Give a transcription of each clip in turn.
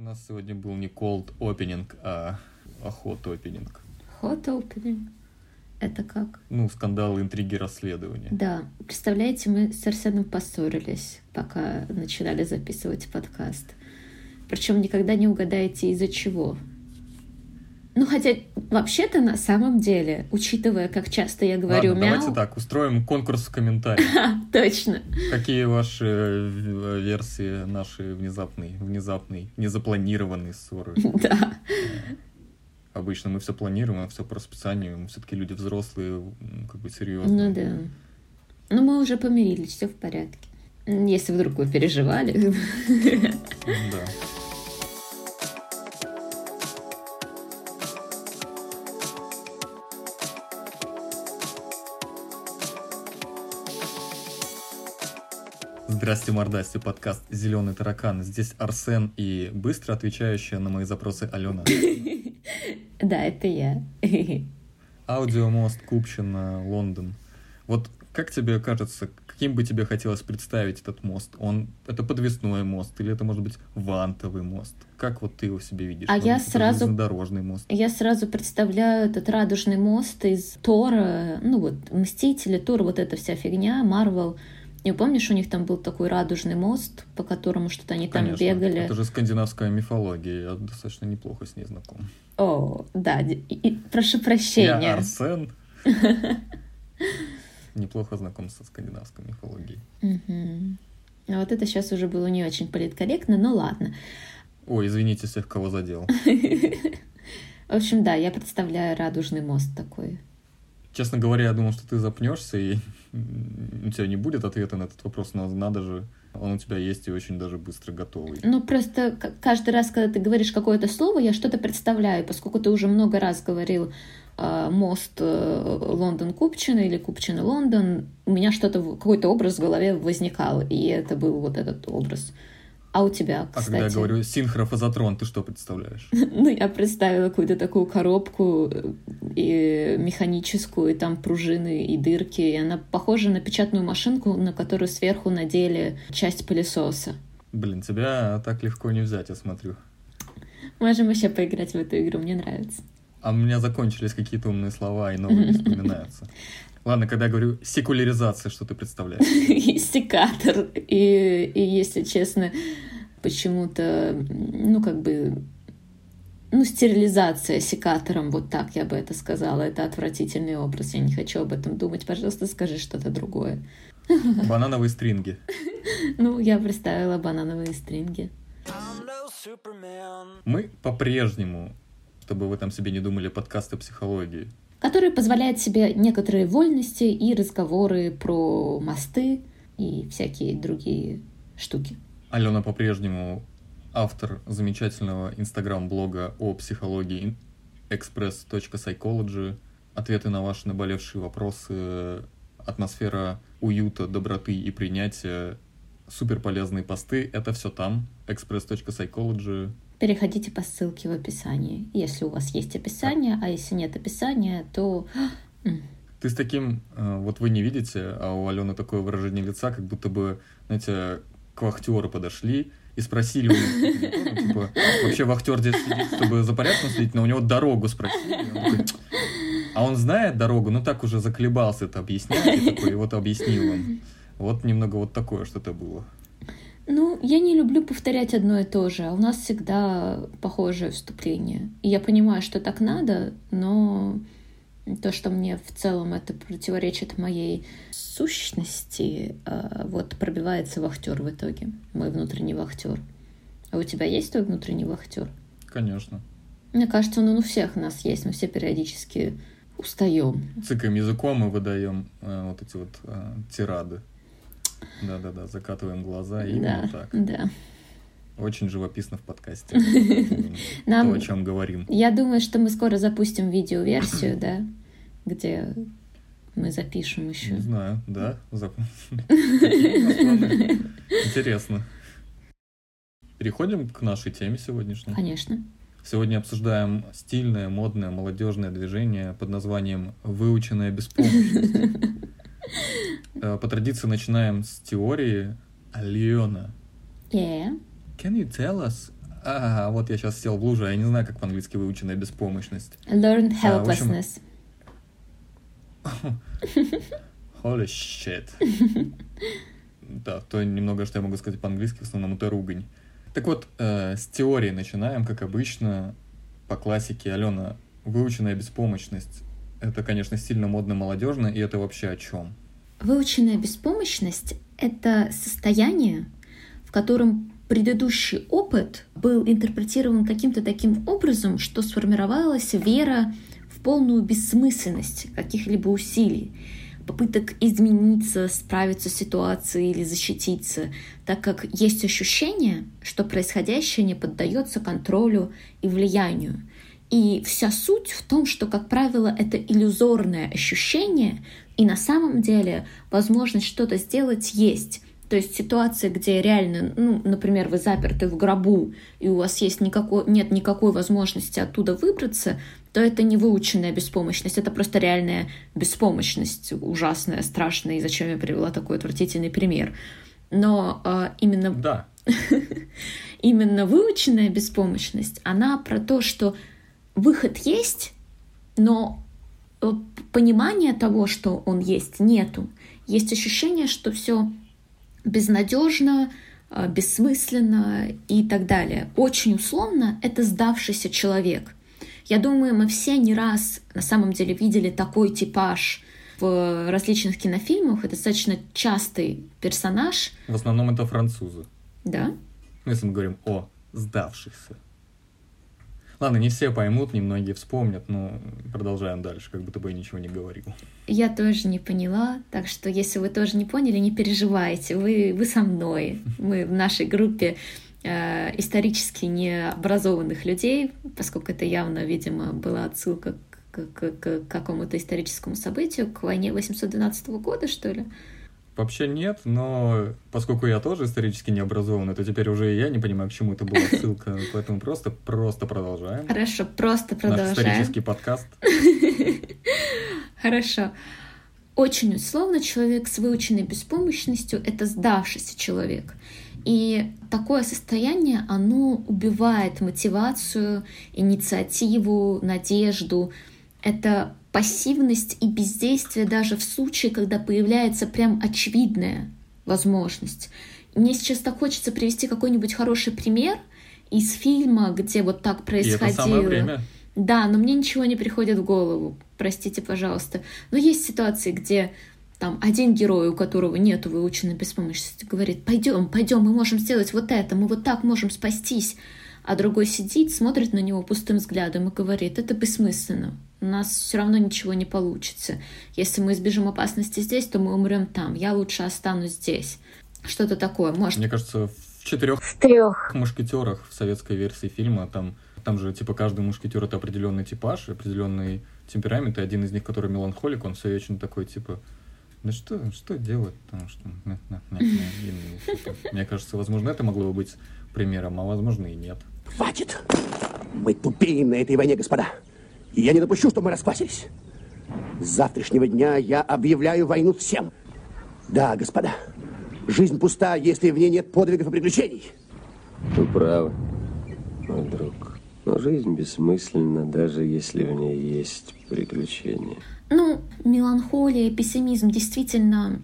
У нас сегодня был не cold opening, а, а hot opening. Hot opening. Это как? Ну, скандалы, интриги, расследования. Да. Представляете, мы с Арсеном поссорились, пока начинали записывать подкаст. Причем никогда не угадаете, из-за чего. Ну, хотя, вообще-то, на самом деле, учитывая, как часто я говорю Ладно, мяу... давайте так, устроим конкурс в комментариях. Точно. Какие ваши э, версии нашей внезапной, внезапной, незапланированной ссоры? Да. Обычно мы все планируем, а все по расписанию. Мы все-таки люди взрослые, как бы серьезные. Ну да. Ну, мы уже помирились, все в порядке. Если вдруг вы переживали. Да. Здрасте, мордасти, подкаст «Зеленый таракан». Здесь Арсен и быстро отвечающая на мои запросы Алена. Да, это я. Аудиомост, Купчино, Лондон. Вот как тебе кажется, каким бы тебе хотелось представить этот мост? Он это подвесной мост или это может быть вантовый мост? Как вот ты его себе видишь? А Может я сразу- железнодорожный мост. Я сразу представляю этот радужный мост из Тора, ну вот, Мстители, Тор, вот эта вся фигня, Марвел. Не помнишь, у них там был такой радужный мост, по которому что-то они там Конечно, бегали? Это же скандинавская мифология, я достаточно неплохо с ней знаком. О, да, и- и- прошу Я прощения. Арсен. Неплохо знаком со скандинавской мифологией. А вот это сейчас уже было не очень политкорректно, но ладно. Ой, извините всех, кого задел. В общем, да, я представляю радужный мост такой. Честно говоря, я думал, что ты запнешься, и у тебя не будет ответа на этот вопрос, но надо же, он у тебя есть и очень даже быстро готовый. Ну, просто каждый раз, когда ты говоришь какое-то слово, я что-то представляю, поскольку ты уже много раз говорил э, мост э, Лондон-Купчино или Купчино-Лондон, у меня что-то, какой-то образ в голове возникал, и это был вот этот образ. А у тебя, А кстати? когда я говорю синхрофазотрон, ты что представляешь? Ну, я представила какую-то такую коробку э, и механическую, и там пружины и дырки, и она похожа на печатную машинку, на которую сверху надели часть пылесоса. Блин, тебя так легко не взять, я смотрю. Можем еще поиграть в эту игру, мне нравится. А у меня закончились какие-то умные слова, и новые не вспоминаются. Ладно, когда я говорю секуляризация, что ты представляешь? И секатор, и, и, если честно, почему-то, ну, как бы, ну, стерилизация секатором, вот так я бы это сказала. Это отвратительный образ, я не хочу об этом думать. Пожалуйста, скажи что-то другое. Банановые стринги. Ну, я представила банановые стринги. Мы по-прежнему, чтобы вы там себе не думали, подкасты психологии. который позволяет себе некоторые вольности и разговоры про мосты и всякие другие штуки. Алена по-прежнему автор замечательного инстаграм-блога о психологии express.psychology. Ответы на ваши наболевшие вопросы, атмосфера уюта, доброты и принятия, супер полезные посты. Это все там. express.psychology. Переходите по ссылке в описании, если у вас есть описание, а если нет описания, то... Ты с таким, э, вот вы не видите, а у Алены такое выражение лица, как будто бы, знаете, к вахтеру подошли и спросили него, ну, типа, вообще вахтер здесь сидит, чтобы за порядком следить, но у него дорогу спросили. Он такой, а он знает дорогу, ну так уже заколебался это объяснять, и такой, вот объяснил он. Вот немного вот такое что-то было. Ну, я не люблю повторять одно и то же, а у нас всегда похожее вступление. И я понимаю, что так надо, но то, что мне в целом это противоречит моей сущности, э, вот пробивается вахтер в итоге, мой внутренний вахтер. А у тебя есть твой внутренний вахтер? Конечно. Мне кажется, он у всех нас есть, мы все периодически устаем. Цикаем языком и выдаем э, вот эти вот э, тирады. Да-да-да, закатываем глаза, именно да, так. да. Очень живописно в подкасте. То, Нам, о чем говорим. я думаю, что мы скоро запустим видеоверсию, да, где мы запишем еще. Не знаю, да? Зап- Какие у нас планы? Интересно. Переходим к нашей теме сегодняшней. Конечно. Сегодня обсуждаем стильное, модное, молодежное движение под названием «Выученная беспомощность». Э, По традиции начинаем с теории. Алена, Yeah. can you tell us А, вот я сейчас сел в лужу, а я не знаю, как по-английски выученная беспомощность. Learned А, в общем- helplessness. Holy shit. Да, то немного, что я могу сказать по-английски, в основном это ругань. Так вот, э, с теории начинаем, как обычно, по классике. Алена, выученная беспомощность. Это, конечно, сильно модно молодежно, и это вообще о чем? Выученная беспомощность — это состояние, в котором предыдущий опыт был интерпретирован каким-то таким образом, что сформировалась вера полную бессмысленность каких-либо усилий, попыток измениться, справиться с ситуацией или защититься, так как есть ощущение, что происходящее не поддается контролю и влиянию. И вся суть в том, что, как правило, это иллюзорное ощущение, и на самом деле возможность что-то сделать есть. То есть ситуация, где реально, ну, например, вы заперты в гробу, и у вас есть никакой, нет никакой возможности оттуда выбраться, то это не выученная беспомощность, это просто реальная беспомощность, ужасная, страшная, и зачем я привела такой отвратительный пример. Но а, именно Да, именно выученная беспомощность, она про то, что выход есть, но э, понимания того, что он есть, нету. Есть ощущение, что все безнадежно, э, бессмысленно и так далее. Очень условно это сдавшийся человек. Я думаю, мы все не раз на самом деле видели такой типаж в различных кинофильмах. Это достаточно частый персонаж, в основном это французы. да, Ну, если мы говорим о сдавшихся. Ладно, не все поймут, немногие вспомнят, но продолжаем дальше, как будто бы я ничего не говорил. Я тоже не поняла, так что если вы тоже не поняли, не переживайте, вы, вы со мной. Мы в нашей группе исторически необразованных людей, поскольку это явно, видимо, была отсылка к, к- к какому-то историческому событию, к войне 812 года, что ли. Вообще нет, но поскольку я тоже исторически не то теперь уже и я не понимаю, к чему это была ссылка, поэтому просто, просто продолжаем. Хорошо, просто Наш продолжаем. исторический подкаст. Хорошо. Очень условно человек с выученной беспомощностью — это сдавшийся человек. И такое состояние, оно убивает мотивацию, инициативу, надежду. Это пассивность и бездействие даже в случае, когда появляется прям очевидная возможность. Мне сейчас так хочется привести какой-нибудь хороший пример из фильма, где вот так И происходило. это самое время. Да, но мне ничего не приходит в голову. Простите, пожалуйста. Но есть ситуации, где там один герой, у которого нет выученной беспомощности, говорит, пойдем, пойдем, мы можем сделать вот это, мы вот так можем спастись. А другой сидит, смотрит на него пустым взглядом и говорит, это бессмысленно, у нас все равно ничего не получится. Если мы избежим опасности здесь, то мы умрем там, я лучше останусь здесь. Что-то такое, может. Мне кажется, в четырех В трех. мушкетерах в советской версии фильма там, там же типа каждый мушкетер это определенный типаж, определенный темперамент, и один из них, который меланхолик, он все вечно такой типа да что, что делать? Потому что... на- на- и, типа, Мне кажется, возможно, это могло бы быть примером, а возможно и нет. Хватит! Мы тупеем на этой войне, господа. И я не допущу, чтобы мы расквасились. С завтрашнего дня я объявляю войну всем. Да, господа. Жизнь пуста, если в ней нет подвигов и приключений. Вы правы, мой друг. Но жизнь бессмысленна, даже если в ней есть приключения. Ну, меланхолия пессимизм действительно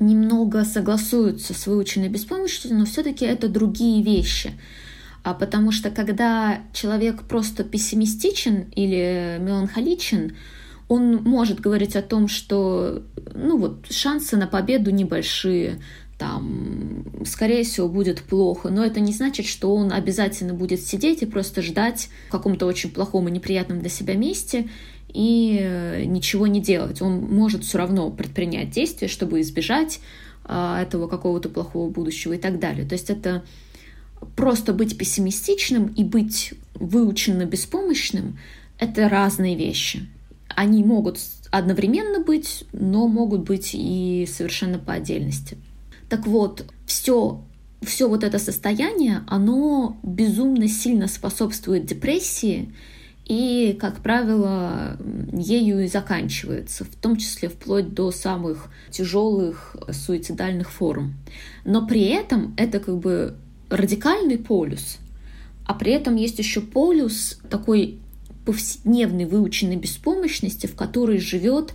немного согласуются с выученной беспомощностью, но все-таки это другие вещи. А потому что когда человек просто пессимистичен или меланхоличен, он может говорить о том, что ну вот, шансы на победу небольшие, там, скорее всего, будет плохо, но это не значит, что он обязательно будет сидеть и просто ждать в каком-то очень плохом и неприятном для себя месте и э, ничего не делать. Он может все равно предпринять действия, чтобы избежать а, этого какого-то плохого будущего и так далее. То есть это просто быть пессимистичным и быть выученно беспомощным — это разные вещи. Они могут одновременно быть, но могут быть и совершенно по отдельности. Так вот, все, все вот это состояние, оно безумно сильно способствует депрессии, и, как правило, ею и заканчивается, в том числе вплоть до самых тяжелых суицидальных форм. Но при этом это как бы радикальный полюс. а при этом есть еще полюс такой повседневной выученной беспомощности, в которой живет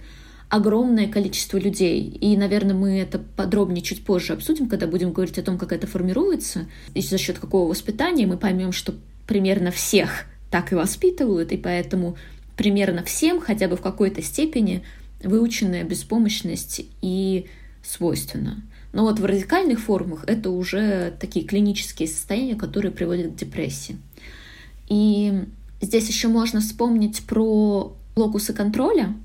огромное количество людей. И, наверное, мы это подробнее чуть позже обсудим, когда будем говорить о том, как это формируется, и за счет какого воспитания мы поймем, что примерно всех так и воспитывают, и поэтому примерно всем хотя бы в какой-то степени выученная беспомощность и свойственна. Но вот в радикальных формах это уже такие клинические состояния, которые приводят к депрессии. И здесь еще можно вспомнить про локусы контроля.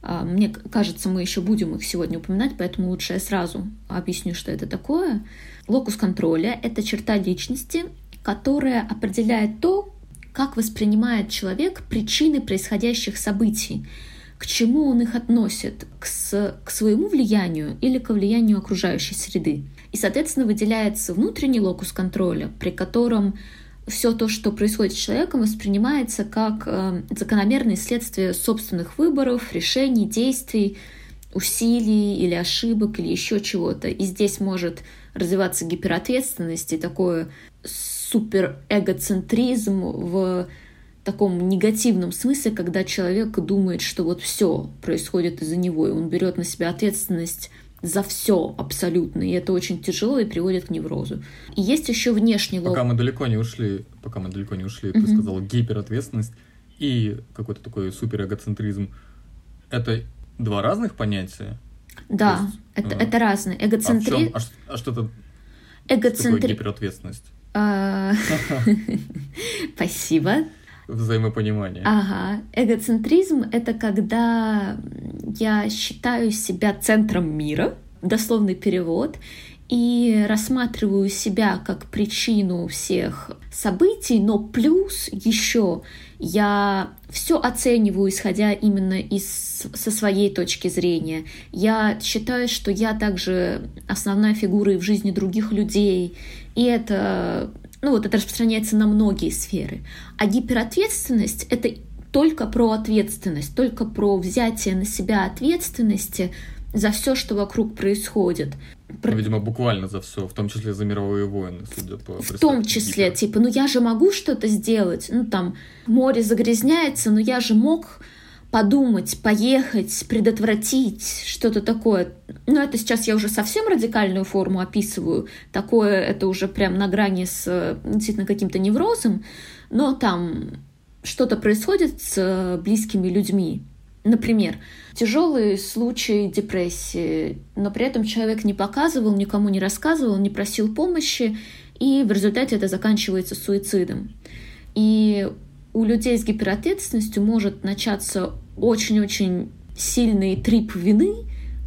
А, мне кажется, мы еще будем их сегодня упоминать, поэтому лучше я сразу объясню, что это такое. Локус контроля — это черта личности, которая определяет то, как воспринимает человек причины происходящих событий, к чему он их относит, к, с, к своему влиянию или к влиянию окружающей среды. И, соответственно, выделяется внутренний локус контроля, при котором все то, что происходит с человеком, воспринимается как э, закономерное следствие собственных выборов, решений, действий, усилий или ошибок или еще чего-то. И здесь может развиваться гиперответственность и такое суперэгоцентризм в таком негативном смысле, когда человек думает, что вот все происходит из-за него, и он берет на себя ответственность за все абсолютно, и это очень тяжело и приводит к неврозу. И есть еще внешний лоб. Пока мы далеко не ушли, пока мы далеко не ушли, mm-hmm. ты сказала гиперответственность и какой-то такой суперэгоцентризм. Это два разных понятия? Да, есть, это, э, это разные. Эгоцентризм... А, чем, а, а что это Эгоцентри... гиперответственность? А, спасибо. Взаимопонимание. Ага. Эгоцентризм — это когда я считаю себя центром мира, дословный перевод, и рассматриваю себя как причину всех событий, но плюс еще я все оцениваю, исходя именно из, со своей точки зрения. Я считаю, что я также основная фигура и в жизни других людей, и это, ну вот это распространяется на многие сферы. А гиперответственность — это только про ответственность, только про взятие на себя ответственности за все, что вокруг происходит. Про... Видимо, буквально за все, в том числе за мировые войны, судя по В том числе, гипер. типа, ну я же могу что-то сделать, ну там море загрязняется, но я же мог подумать, поехать, предотвратить, что-то такое. Но это сейчас я уже совсем радикальную форму описываю. Такое это уже прям на грани с действительно каким-то неврозом. Но там что-то происходит с близкими людьми. Например, тяжелый случай депрессии, но при этом человек не показывал, никому не рассказывал, не просил помощи, и в результате это заканчивается суицидом. И у людей с гиперответственностью может начаться очень-очень сильный трип вины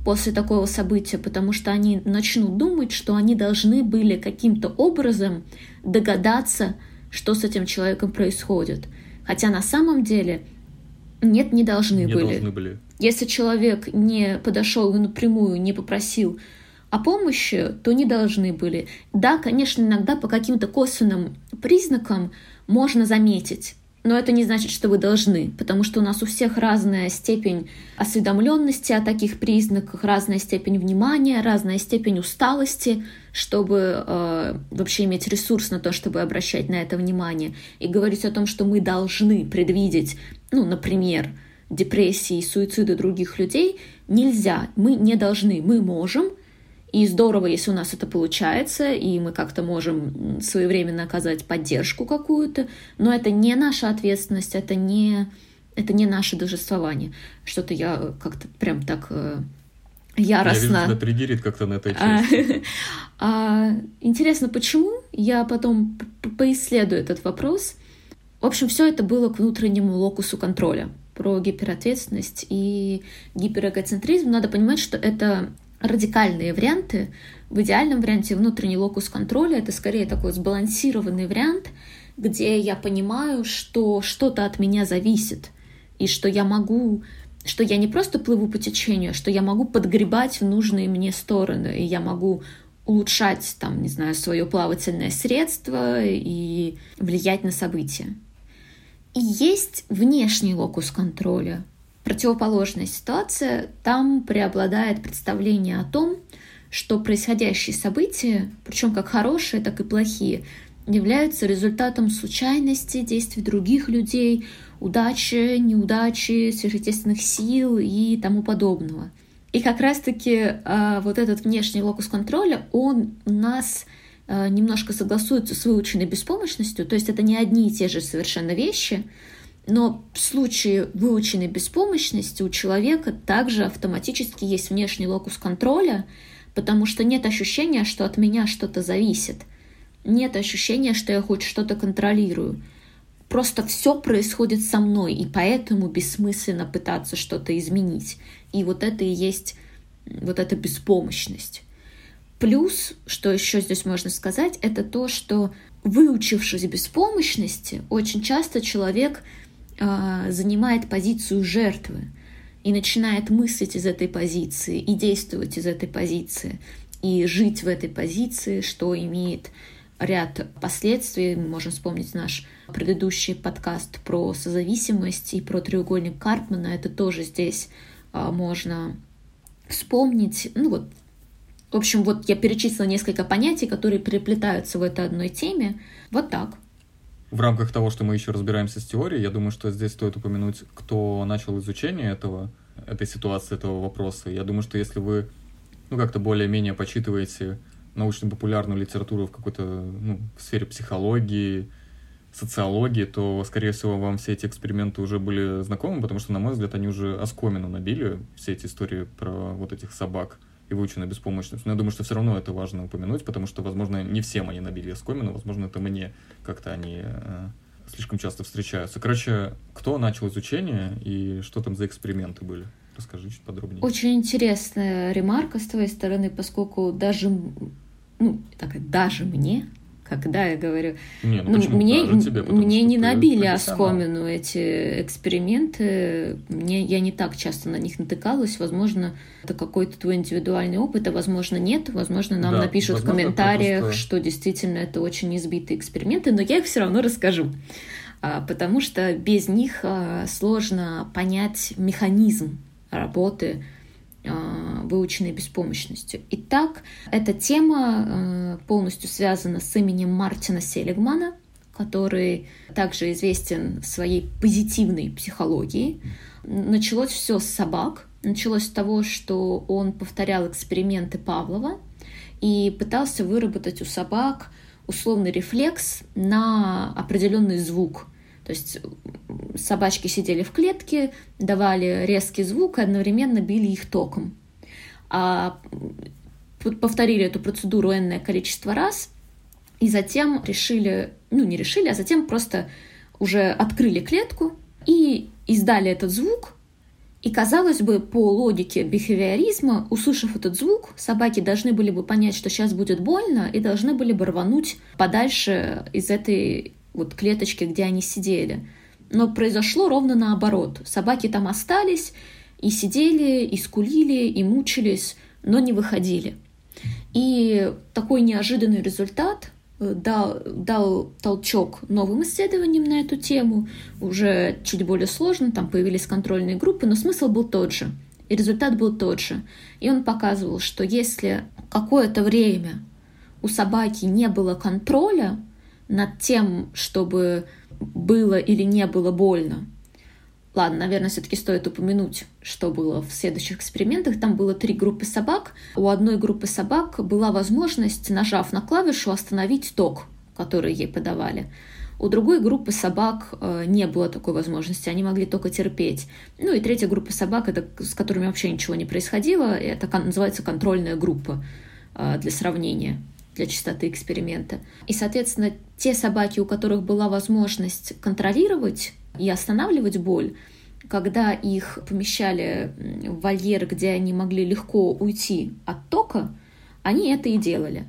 после такого события, потому что они начнут думать, что они должны были каким-то образом догадаться, что с этим человеком происходит. Хотя на самом деле нет, не должны не были. Должны были. Если человек не подошел и напрямую не попросил о помощи, то не должны были. Да, конечно, иногда по каким-то косвенным признакам можно заметить, но это не значит, что вы должны, потому что у нас у всех разная степень осведомленности о таких признаках, разная степень внимания, разная степень усталости, чтобы э, вообще иметь ресурс на то, чтобы обращать на это внимание. И говорить о том, что мы должны предвидеть, ну, например, депрессии суициды других людей, нельзя. Мы не должны, мы можем, и здорово, если у нас это получается, и мы как-то можем своевременно оказать поддержку какую-то, но это не наша ответственность, это не, это не наше должествование. Что-то я как-то прям так э, яростно... Я вижу, тебя триггерит как-то на этой части. А, интересно, почему? Я потом поисследую этот вопрос. В общем, все это было к внутреннему локусу контроля про гиперответственность и гиперэгоцентризм. Надо понимать, что это радикальные варианты. В идеальном варианте внутренний локус контроля — это скорее такой сбалансированный вариант, где я понимаю, что что-то от меня зависит, и что я могу что я не просто плыву по течению, а что я могу подгребать в нужные мне стороны, и я могу улучшать, там, не знаю, свое плавательное средство и влиять на события. И есть внешний локус контроля, противоположная ситуация, там преобладает представление о том, что происходящие события, причем как хорошие, так и плохие, являются результатом случайности, действий других людей, удачи, неудачи, сверхъестественных сил и тому подобного. И как раз-таки э, вот этот внешний локус контроля, он нас э, немножко согласуется с выученной беспомощностью, то есть это не одни и те же совершенно вещи, но в случае выученной беспомощности у человека также автоматически есть внешний локус контроля, потому что нет ощущения, что от меня что-то зависит. Нет ощущения, что я хоть что-то контролирую. Просто все происходит со мной, и поэтому бессмысленно пытаться что-то изменить. И вот это и есть вот эта беспомощность. Плюс, что еще здесь можно сказать, это то, что выучившись беспомощности, очень часто человек э, занимает позицию жертвы и начинает мыслить из этой позиции и действовать из этой позиции и жить в этой позиции, что имеет ряд последствий. Мы можем вспомнить наш предыдущий подкаст про созависимость и про треугольник Карпмана. Это тоже здесь а, можно вспомнить. Ну вот, в общем, вот я перечислила несколько понятий, которые переплетаются в этой одной теме. Вот так. В рамках того, что мы еще разбираемся с теорией, я думаю, что здесь стоит упомянуть, кто начал изучение этого, этой ситуации, этого вопроса. Я думаю, что если вы ну, как-то более-менее почитываете научно-популярную литературу в какой-то ну, в сфере психологии, социологии, то, скорее всего, вам все эти эксперименты уже были знакомы, потому что, на мой взгляд, они уже оскомину набили, все эти истории про вот этих собак и выученную беспомощность. Но я думаю, что все равно это важно упомянуть, потому что, возможно, не всем они набили оскомину, возможно, это мне как-то они э, слишком часто встречаются. Короче, кто начал изучение и что там за эксперименты были? Расскажи чуть подробнее. Очень интересная ремарка с твоей стороны, поскольку даже ну, так, даже мне, когда я говорю, не, ну, ну, мне, тебе, мне не набили оскомину эти эксперименты, мне, я не так часто на них натыкалась, возможно, это какой-то твой индивидуальный опыт, а возможно нет, возможно, нам да, напишут возможно, в комментариях, просто... что действительно это очень избитые эксперименты, но я их все равно расскажу, а, потому что без них а, сложно понять механизм работы выученной беспомощностью. Итак, эта тема а, полностью связана с именем Мартина Селигмана, который также известен своей позитивной психологией. Началось все с собак. Началось с того, что он повторял эксперименты Павлова и пытался выработать у собак условный рефлекс на определенный звук. То есть собачки сидели в клетке, давали резкий звук и одновременно били их током. А повторили эту процедуру энное количество раз, и затем решили, ну не решили, а затем просто уже открыли клетку и издали этот звук, и, казалось бы, по логике бихевиоризма, услышав этот звук, собаки должны были бы понять, что сейчас будет больно, и должны были бы рвануть подальше из этой вот клеточки, где они сидели. Но произошло ровно наоборот. Собаки там остались и сидели, и скулили, и мучились, но не выходили. И такой неожиданный результат э, дал, дал толчок новым исследованиям на эту тему, уже чуть более сложно, там появились контрольные группы, но смысл был тот же, и результат был тот же. И он показывал, что если какое-то время у собаки не было контроля над тем, чтобы было или не было больно. Ладно, наверное, все-таки стоит упомянуть, что было в следующих экспериментах. Там было три группы собак. У одной группы собак была возможность, нажав на клавишу, остановить ток, который ей подавали. У другой группы собак э, не было такой возможности, они могли только терпеть. Ну и третья группа собак, это, с которыми вообще ничего не происходило, это называется контрольная группа э, для сравнения для чистоты эксперимента. И, соответственно, те собаки, у которых была возможность контролировать и останавливать боль, когда их помещали в вольер, где они могли легко уйти от тока, они это и делали.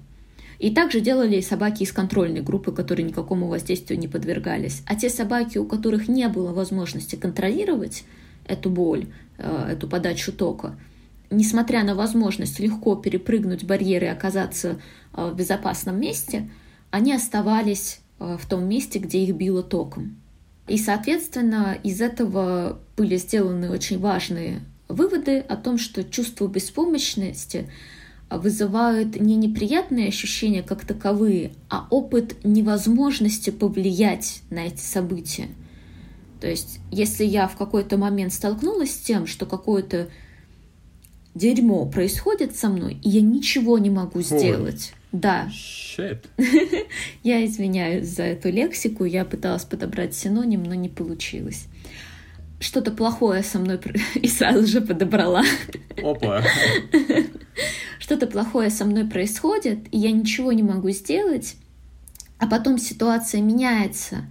И также делали собаки из контрольной группы, которые никакому воздействию не подвергались. А те собаки, у которых не было возможности контролировать эту боль, э, эту подачу тока, несмотря на возможность легко перепрыгнуть барьеры и оказаться э, в безопасном месте, они оставались э, в том месте, где их било током. И, соответственно, из этого были сделаны очень важные выводы о том, что чувство беспомощности вызывают не неприятные ощущения как таковые, а опыт невозможности повлиять на эти события. То есть, если я в какой-то момент столкнулась с тем, что какое-то дерьмо происходит со мной, и я ничего не могу сделать. Да. Shit. Я извиняюсь за эту лексику, я пыталась подобрать синоним, но не получилось. Что-то плохое со мной и сразу же подобрала. Опа. Что-то плохое со мной происходит, и я ничего не могу сделать, а потом ситуация меняется,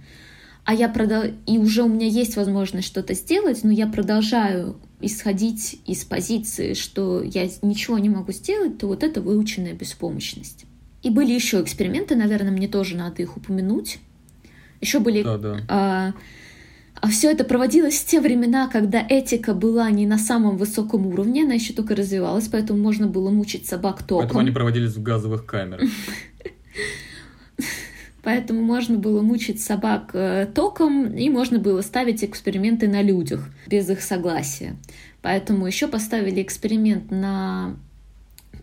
а я продал... и уже у меня есть возможность что-то сделать, но я продолжаю исходить из позиции, что я ничего не могу сделать, то вот это выученная беспомощность. И были еще эксперименты, наверное, мне тоже надо их упомянуть. Еще были... Да, да. а, а все это проводилось в те времена, когда этика была не на самом высоком уровне, она еще только развивалась, поэтому можно было мучить собак током. Поэтому они проводились в газовых камерах. Поэтому можно было мучить собак э, током, и можно было ставить эксперименты на людях без их согласия. Поэтому еще поставили эксперимент на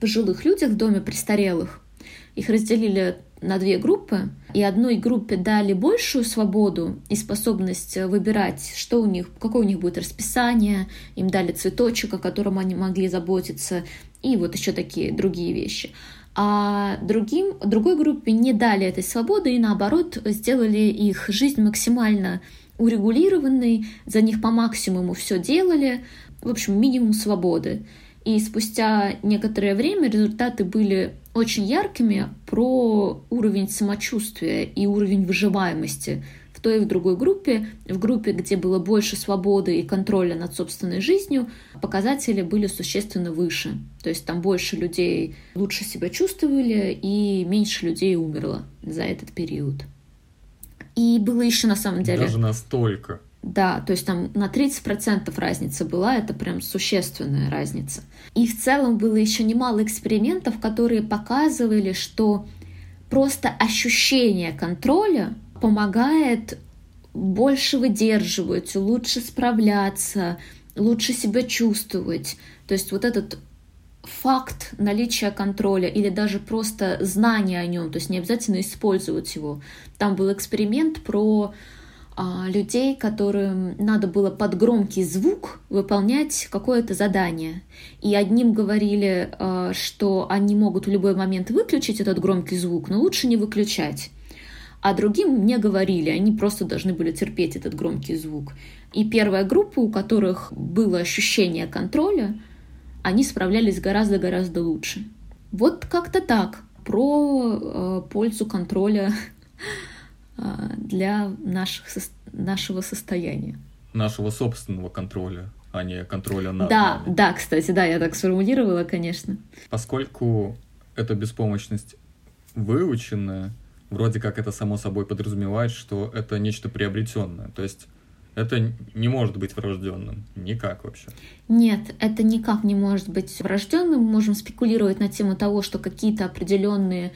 пожилых людях в доме престарелых. Их разделили на две группы, и одной группе дали большую свободу и способность выбирать, что у них, какое у них будет расписание, им дали цветочек, о котором они могли заботиться, и вот еще такие другие вещи а другим, другой группе не дали этой свободы и наоборот сделали их жизнь максимально урегулированной, за них по максимуму все делали, в общем, минимум свободы. И спустя некоторое время результаты были очень яркими про уровень самочувствия и уровень выживаемости той и в другой группе. В группе, где было больше свободы и контроля над собственной жизнью, показатели были существенно выше. То есть там больше людей лучше себя чувствовали и меньше людей умерло за этот период. И было еще на самом деле... Даже настолько. Да, то есть там на 30% разница была, это прям существенная разница. И в целом было еще немало экспериментов, которые показывали, что просто ощущение контроля помогает больше выдерживать, лучше справляться, лучше себя чувствовать. То есть вот этот факт наличия контроля или даже просто знание о нем, то есть не обязательно использовать его. Там был эксперимент про а, людей, которым надо было под громкий звук выполнять какое-то задание. И одним говорили, а, что они могут в любой момент выключить этот громкий звук, но лучше не выключать а другим не говорили, они просто должны были терпеть этот громкий звук. И первая группа, у которых было ощущение контроля, они справлялись гораздо-гораздо лучше. Вот как-то так про э, пользу контроля э, для наших, нашего состояния. Нашего собственного контроля, а не контроля над Да, нами. да, кстати, да, я так сформулировала, конечно. Поскольку эта беспомощность выученная, вроде как это само собой подразумевает, что это нечто приобретенное. То есть это не может быть врожденным. Никак вообще. Нет, это никак не может быть врожденным. Мы можем спекулировать на тему того, что какие-то определенные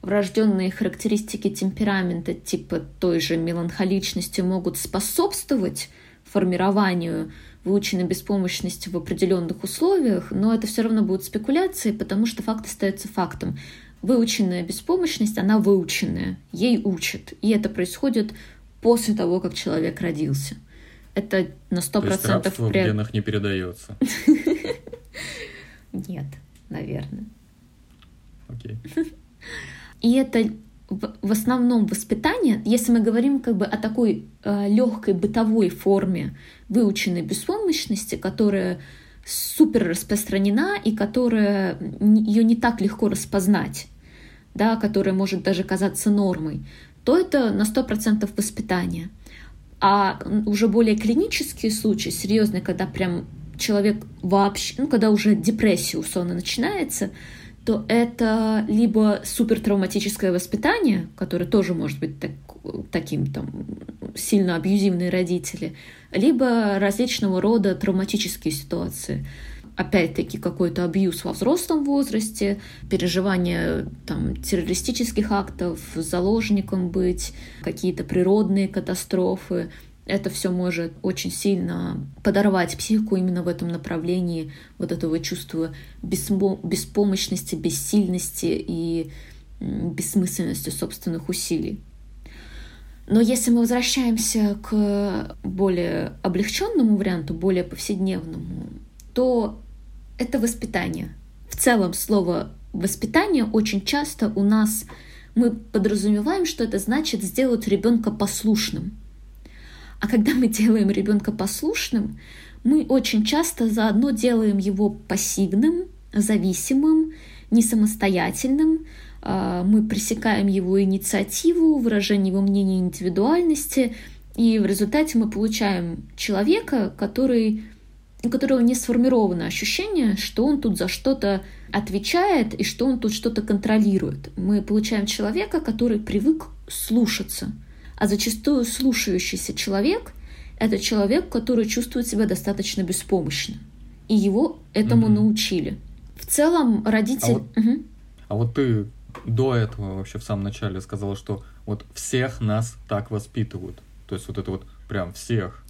врожденные характеристики темперамента, типа той же меланхоличности, могут способствовать формированию выученной беспомощности в определенных условиях, но это все равно будет спекуляцией, потому что факт остается фактом выученная беспомощность, она выученная, ей учат. И это происходит после того, как человек родился. Это на сто процентов в генах не передается. Нет, наверное. Окей. И это в основном воспитание, если мы говорим как бы о такой э, легкой бытовой форме выученной беспомощности, которая супер распространена и которая ее не так легко распознать да, которая может даже казаться нормой, то это на 100% воспитание. А уже более клинические случаи, серьезные, когда прям человек вообще, ну, когда уже депрессия условно начинается, то это либо супертравматическое воспитание, которое тоже может быть так, таким там сильно абьюзивные родители, либо различного рода травматические ситуации опять-таки какой-то абьюз во взрослом возрасте, переживание там, террористических актов, заложником быть, какие-то природные катастрофы, это все может очень сильно подорвать психику именно в этом направлении вот этого чувства беспо- беспомощности, бессильности и бессмысленности собственных усилий. Но если мы возвращаемся к более облегченному варианту, более повседневному, то это воспитание. В целом слово воспитание очень часто у нас мы подразумеваем, что это значит сделать ребенка послушным. А когда мы делаем ребенка послушным, мы очень часто заодно делаем его пассивным, зависимым, не самостоятельным, а, мы пресекаем его инициативу, выражение его мнения индивидуальности, и в результате мы получаем человека, который, у которого не сформировано ощущение, что он тут за что-то отвечает и что он тут что-то контролирует. Мы получаем человека, который привык слушаться. А зачастую слушающийся человек — это человек, который чувствует себя достаточно беспомощно. И его этому угу. научили. В целом родители... А вот, угу. а вот ты до этого вообще в самом начале сказала, что вот всех нас так воспитывают. То есть вот это вот прям всех.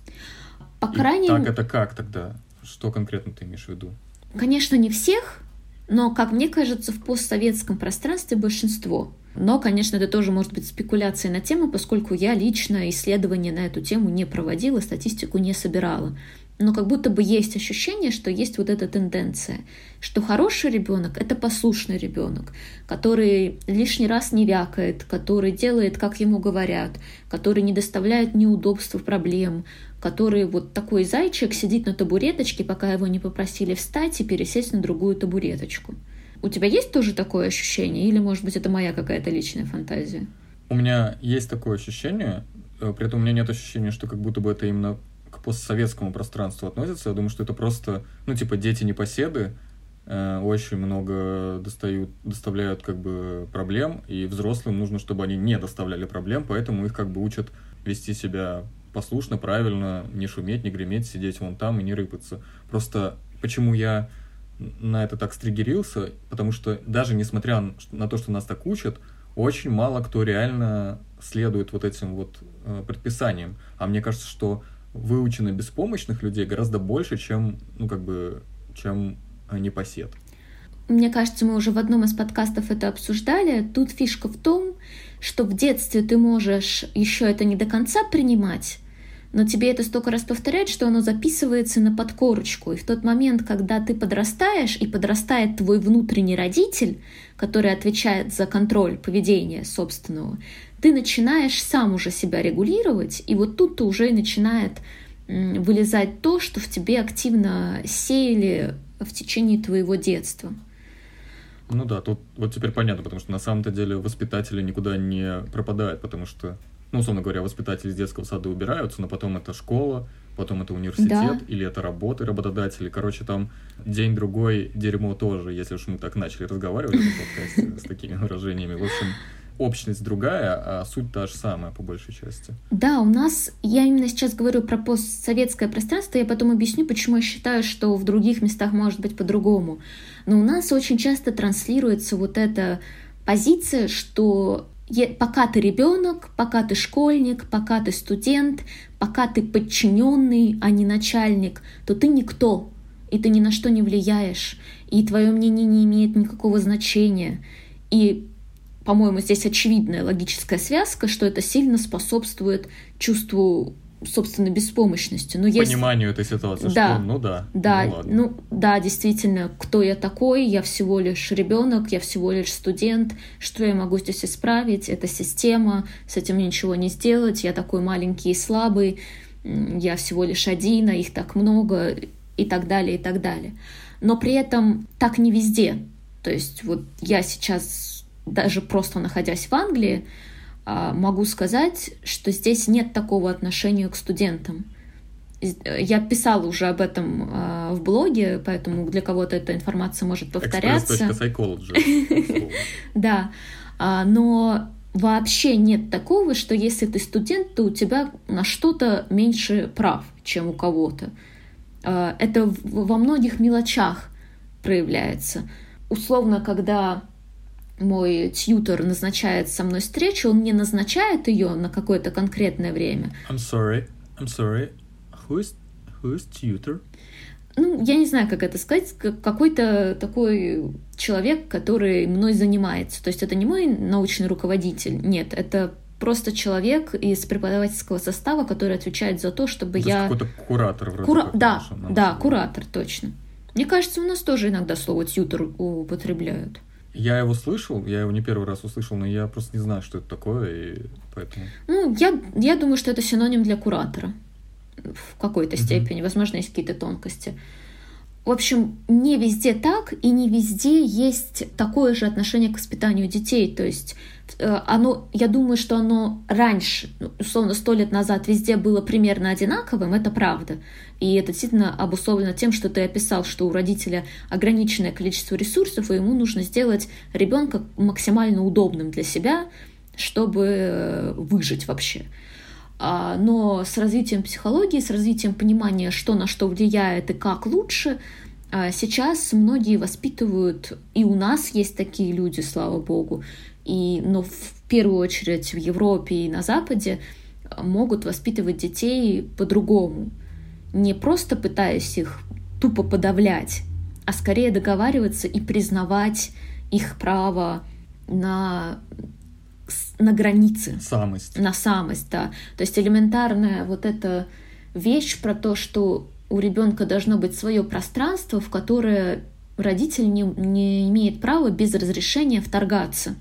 По крайней мере... Так это как тогда? Что конкретно ты имеешь в виду? Конечно, не всех, но, как мне кажется, в постсоветском пространстве большинство. Но, конечно, это тоже может быть спекуляцией на тему, поскольку я лично исследования на эту тему не проводила, статистику не собирала но как будто бы есть ощущение, что есть вот эта тенденция, что хороший ребенок это послушный ребенок, который лишний раз не вякает, который делает, как ему говорят, который не доставляет неудобств, проблем, который вот такой зайчик сидит на табуреточке, пока его не попросили встать и пересесть на другую табуреточку. У тебя есть тоже такое ощущение, или, может быть, это моя какая-то личная фантазия? У меня есть такое ощущение, э, при этом у меня нет ощущения, что как будто бы это именно к постсоветскому пространству относится. Я думаю, что это просто, ну, типа, дети непоседы, э, очень много достают, доставляют как бы проблем, и взрослым нужно, чтобы они не доставляли проблем, поэтому их как бы учат вести себя послушно, правильно, не шуметь, не греметь, сидеть вон там и не рыпаться. Просто почему я на это так стригерился, потому что даже несмотря на то, что нас так учат, очень мало кто реально следует вот этим вот э, предписаниям. А мне кажется, что выучено беспомощных людей гораздо больше, чем, ну, как бы, чем непосед. Мне кажется, мы уже в одном из подкастов это обсуждали. Тут фишка в том, что в детстве ты можешь еще это не до конца принимать, но тебе это столько раз повторяют, что оно записывается на подкорочку. И в тот момент, когда ты подрастаешь, и подрастает твой внутренний родитель, который отвечает за контроль поведения собственного, ты начинаешь сам уже себя регулировать, и вот тут-то уже начинает вылезать то, что в тебе активно сеяли в течение твоего детства. Ну да, тут вот теперь понятно, потому что на самом-то деле воспитатели никуда не пропадают, потому что, ну, условно говоря, воспитатели из детского сада убираются, но потом это школа, потом это университет, да. или это работы работодатели. Короче, там день-другой дерьмо тоже, если уж мы так начали разговаривать в подкасте с такими выражениями. В общем, общность другая, а суть та же самая по большей части. Да, у нас, я именно сейчас говорю про постсоветское пространство, я потом объясню, почему я считаю, что в других местах может быть по-другому. Но у нас очень часто транслируется вот эта позиция, что пока ты ребенок, пока ты школьник, пока ты студент, пока ты подчиненный, а не начальник, то ты никто, и ты ни на что не влияешь, и твое мнение не имеет никакого значения. И по-моему, здесь очевидная логическая связка, что это сильно способствует чувству собственной беспомощности. Но Пониманию этой ситуации, да, что ну да. Да, ну, ну да, действительно, кто я такой, я всего лишь ребенок, я всего лишь студент, что я могу здесь исправить, это система, с этим ничего не сделать, я такой маленький и слабый, я всего лишь один, а их так много, и так далее, и так далее. Но при этом так не везде. То есть вот я сейчас даже просто находясь в Англии, могу сказать, что здесь нет такого отношения к студентам. Я писала уже об этом а, в блоге, поэтому для кого-то эта информация может повторяться. Да, а, но вообще нет такого, что если ты студент, то у тебя на что-то меньше прав, чем у кого-то. Это во многих мелочах проявляется. Условно, когда мой тьютер назначает со мной встречу, он не назначает ее на какое-то конкретное время. I'm sorry. I'm sorry, who is, who is tutor? ну, я не знаю, как это сказать, как- какой-то такой человек, который мной занимается. То есть это не мой научный руководитель, нет, это просто человек из преподавательского состава, который отвечает за то, чтобы То я... какой-то куратор вроде Кура- как Да, да, куратор, точно. Мне кажется, у нас тоже иногда слово тьютер употребляют. Я его слышал, я его не первый раз услышал, но я просто не знаю, что это такое, и поэтому... Ну, я, я думаю, что это синоним для куратора в какой-то Мгм. степени. Возможно, есть какие-то тонкости. В общем, не везде так, и не везде есть такое же отношение к воспитанию детей. То есть оно, я думаю, что оно раньше, ну, условно, сто лет назад везде было примерно одинаковым, это правда. И это действительно обусловлено тем, что ты описал, что у родителя ограниченное количество ресурсов, и ему нужно сделать ребенка максимально удобным для себя, чтобы э, выжить вообще. А, Но с развитием психологии, с развитием понимания, что на что влияет и как лучше, а, сейчас многие воспитывают, и у нас есть такие люди, слава богу, и, но в первую очередь в Европе и на Западе а, могут воспитывать детей по-другому, не просто пытаясь их тупо подавлять, а скорее договариваться и признавать их право на, на границы Самость. на самость, да. То есть элементарная вот эта вещь про то, что у ребенка должно быть свое пространство, в которое родитель не, не имеет права без разрешения вторгаться.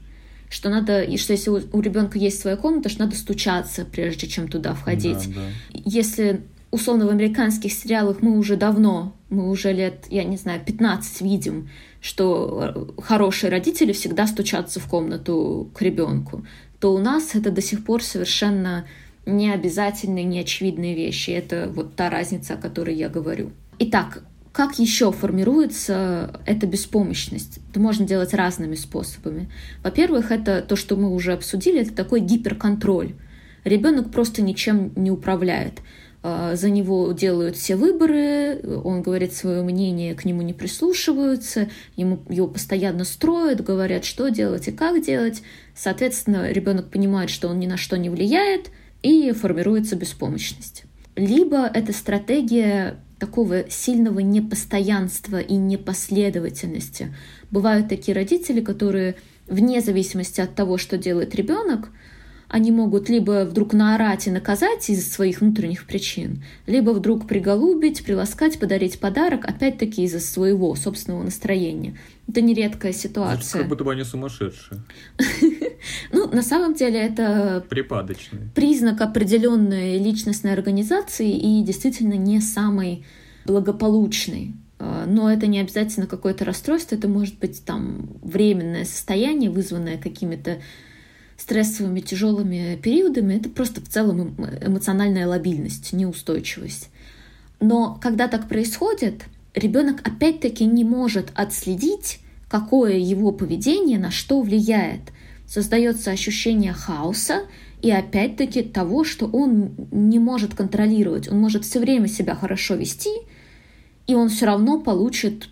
Что надо, и что если у, у ребенка есть своя комната, что надо стучаться, прежде чем туда входить. Да, да. Если условно в американских сериалах мы уже давно, мы уже лет, я не знаю, 15 видим, что э, хорошие родители всегда стучатся в комнату к ребенку, то у нас это до сих пор совершенно не обязательные, не очевидные вещи. Это вот та разница, о которой я говорю. Итак, как еще формируется эта беспомощность? Это можно делать разными способами. Во-первых, это то, что мы уже обсудили, это такой гиперконтроль. Ребенок просто ничем не управляет. А, За него делают все выборы, он говорит свое мнение, к нему не прислушиваются, ему, его постоянно строят, говорят, что делать и как делать. Соответственно, ребенок понимает, что он ни на что не влияет, и формируется беспомощность. Либо это стратегия такого сильного непостоянства и непоследовательности. Бывают такие родители, которые вне зависимости от того, что делает ребенок, они могут либо вдруг наорать и наказать из своих внутренних причин, либо вдруг приголубить, приласкать, подарить подарок, опять-таки из-за своего собственного настроения. Это нередкая ситуация. как будто бы они сумасшедшие. Ну, на самом деле это Припадочные. признак определенной личностной организации и действительно не самый благополучный. А, Но это не обязательно какое-то расстройство, это может быть там временное состояние, вызванное какими-то стрессовыми тяжелыми периодами. Это просто в целом эм- эмоциональная лобильность, неустойчивость. Но когда так происходит, ребенок опять-таки не может отследить, какое его поведение на что влияет. Создается ощущение хаоса и опять-таки того, что он не может контролировать. Он может все время себя хорошо вести, и он все равно получит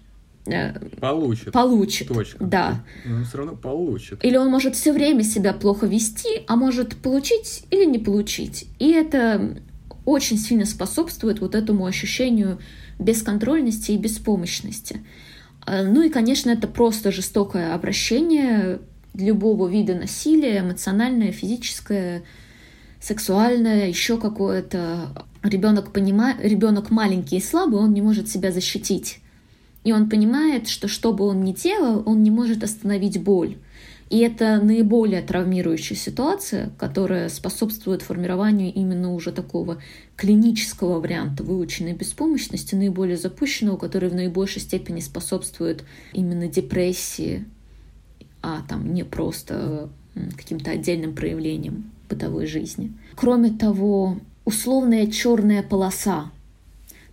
Получит. получит. Точка. Да. Но он все равно получит. Или он может все время себя плохо вести, а может получить или не получить. И это очень сильно способствует вот этому ощущению бесконтрольности и беспомощности. А, Ну и, конечно, это просто жестокое обращение любого вида насилия, эмоциональное, физическое, сексуальное, еще какое-то. Ребенок понимает, ребенок маленький и слабый, он не может себя защитить. И он понимает, что что бы он ни делал, он не может остановить боль. И это наиболее травмирующая ситуация, которая способствует формированию именно уже такого клинического варианта выученной беспомощности, наиболее запущенного, который в наибольшей степени способствует именно депрессии, а там не просто каким-то отдельным проявлением бытовой жизни. Кроме того, условная черная полоса.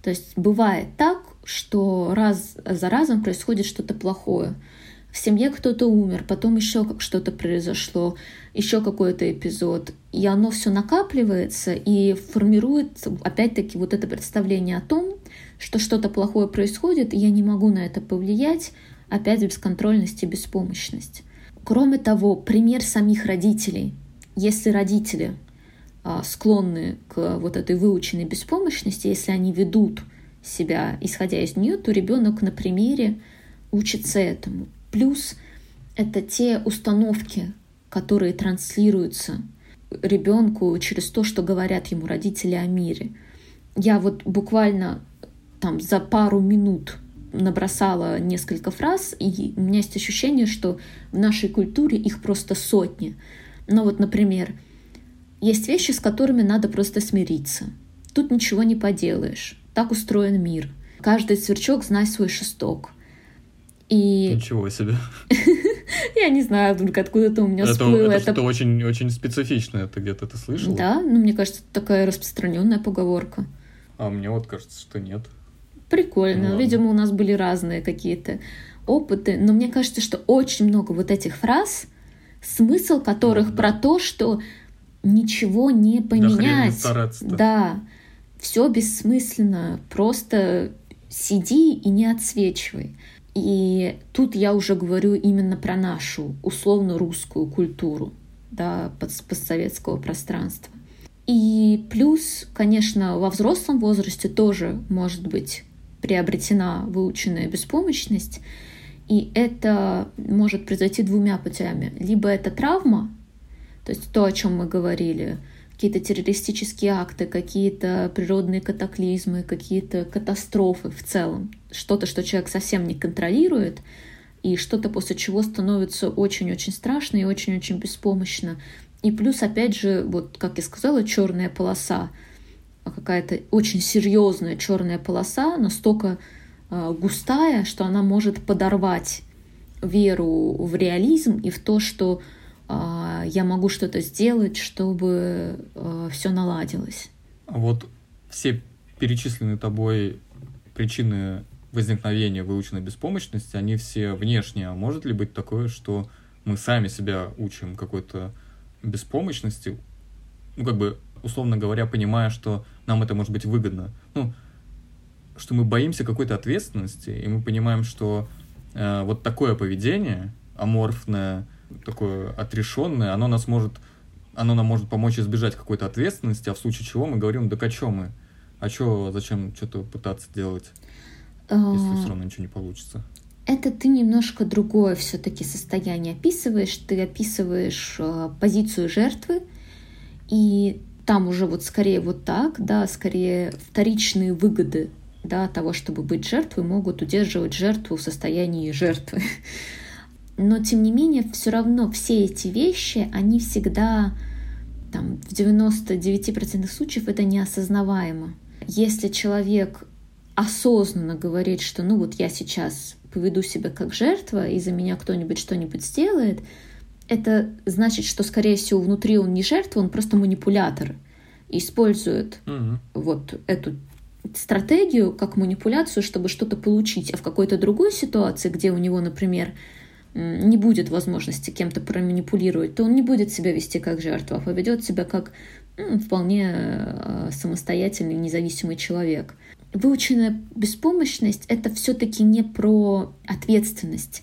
То есть бывает так, что раз за разом происходит что-то плохое. В семье кто-то умер, потом еще как что-то произошло, еще какой-то эпизод. И оно все накапливается и формирует, опять-таки, вот это представление о том, что что-то плохое происходит, и я не могу на это повлиять, опять бесконтрольность и беспомощность. Кроме того, пример самих родителей. Если родители а, склонны к вот этой выученной беспомощности, если они ведут себя, исходя из нее, то ребенок на примере учится этому. Плюс это те установки, которые транслируются ребенку через то, что говорят ему родители о мире. Я вот буквально там за пару минут набросала несколько фраз, и у меня есть ощущение, что в нашей культуре их просто сотни. Ну вот, например, есть вещи, с которыми надо просто смириться. Тут ничего не поделаешь. Так устроен мир. Каждый сверчок знай свой шесток. И... Ничего себе. Я не знаю, вдруг откуда-то у меня это, всплыло. Это, что-то очень, очень специфичное. Ты где-то это слышал? Да, ну мне кажется, это такая распространенная поговорка. А мне вот кажется, что нет. Прикольно. Ну, Видимо, у нас были разные какие-то опыты. Но мне кажется, что очень много вот этих фраз, смысл которых да. про то, что ничего не поменять. Да, да, все бессмысленно. Просто сиди и не отсвечивай. И тут я уже говорю именно про нашу условно русскую культуру да, постсоветского пространства. И плюс, конечно, во взрослом возрасте тоже может быть приобретена выученная беспомощность, и это может произойти двумя путями. Либо это травма, то есть то, о чем мы говорили, какие-то террористические акты, какие-то природные катаклизмы, какие-то катастрофы в целом, что-то, что человек совсем не контролирует, и что-то после чего становится очень-очень страшно и очень-очень беспомощно. И плюс, опять же, вот как я сказала, черная полоса, какая-то очень серьезная черная полоса, настолько э, густая, что она может подорвать веру в реализм и в то, что я могу что-то сделать, чтобы э, все наладилось. А вот все перечисленные тобой причины возникновения выученной беспомощности, они все внешние. А может ли быть такое, что мы сами себя учим какой-то беспомощности? Ну, как бы, условно говоря, понимая, что нам это может быть выгодно. Ну, что мы боимся какой-то ответственности, и мы понимаем, что э, вот такое поведение, аморфное, такое отрешенное, оно нас может, оно нам может помочь избежать какой-то ответственности, а в случае чего мы говорим, да о мы? А чё, зачем что-то пытаться делать, если все равно ничего не получится? Это ты немножко другое все-таки состояние описываешь. Ты описываешь э, позицию жертвы, и там уже вот скорее вот так, да, скорее вторичные выгоды да, того, чтобы быть жертвой, могут удерживать жертву в состоянии жертвы. Но, тем не менее, все равно все эти вещи, они всегда, там, в 99% случаев это неосознаваемо. Если человек осознанно говорит, что ну вот я сейчас поведу себя как жертва, и за меня кто-нибудь что-нибудь сделает, это значит, что, скорее всего, внутри он не жертва, он просто манипулятор. И использует угу. вот эту стратегию как манипуляцию, чтобы что-то получить. А в какой-то другой ситуации, где у него, например, не будет возможности кем-то проманипулировать, то он не будет себя вести как жертва, а поведет себя как ну, вполне э, самостоятельный, независимый человек. Выученная беспомощность — это все-таки не про ответственность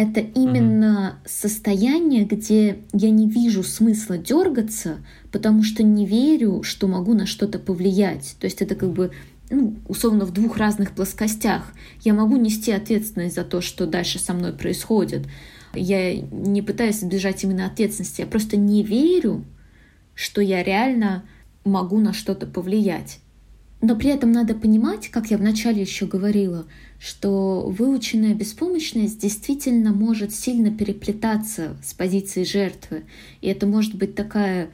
это именно mm-hmm. состояние, где я не вижу смысла дергаться, потому что не верю, что могу на что-то повлиять. То есть это как бы ну, условно в двух разных плоскостях. Я могу нести ответственность за то, что дальше со мной происходит. Я не пытаюсь избежать именно ответственности, я просто не верю, что я реально могу на что-то повлиять. Но при этом надо понимать, как я вначале еще говорила, что выученная беспомощность действительно может сильно переплетаться с позицией жертвы. И это может быть такая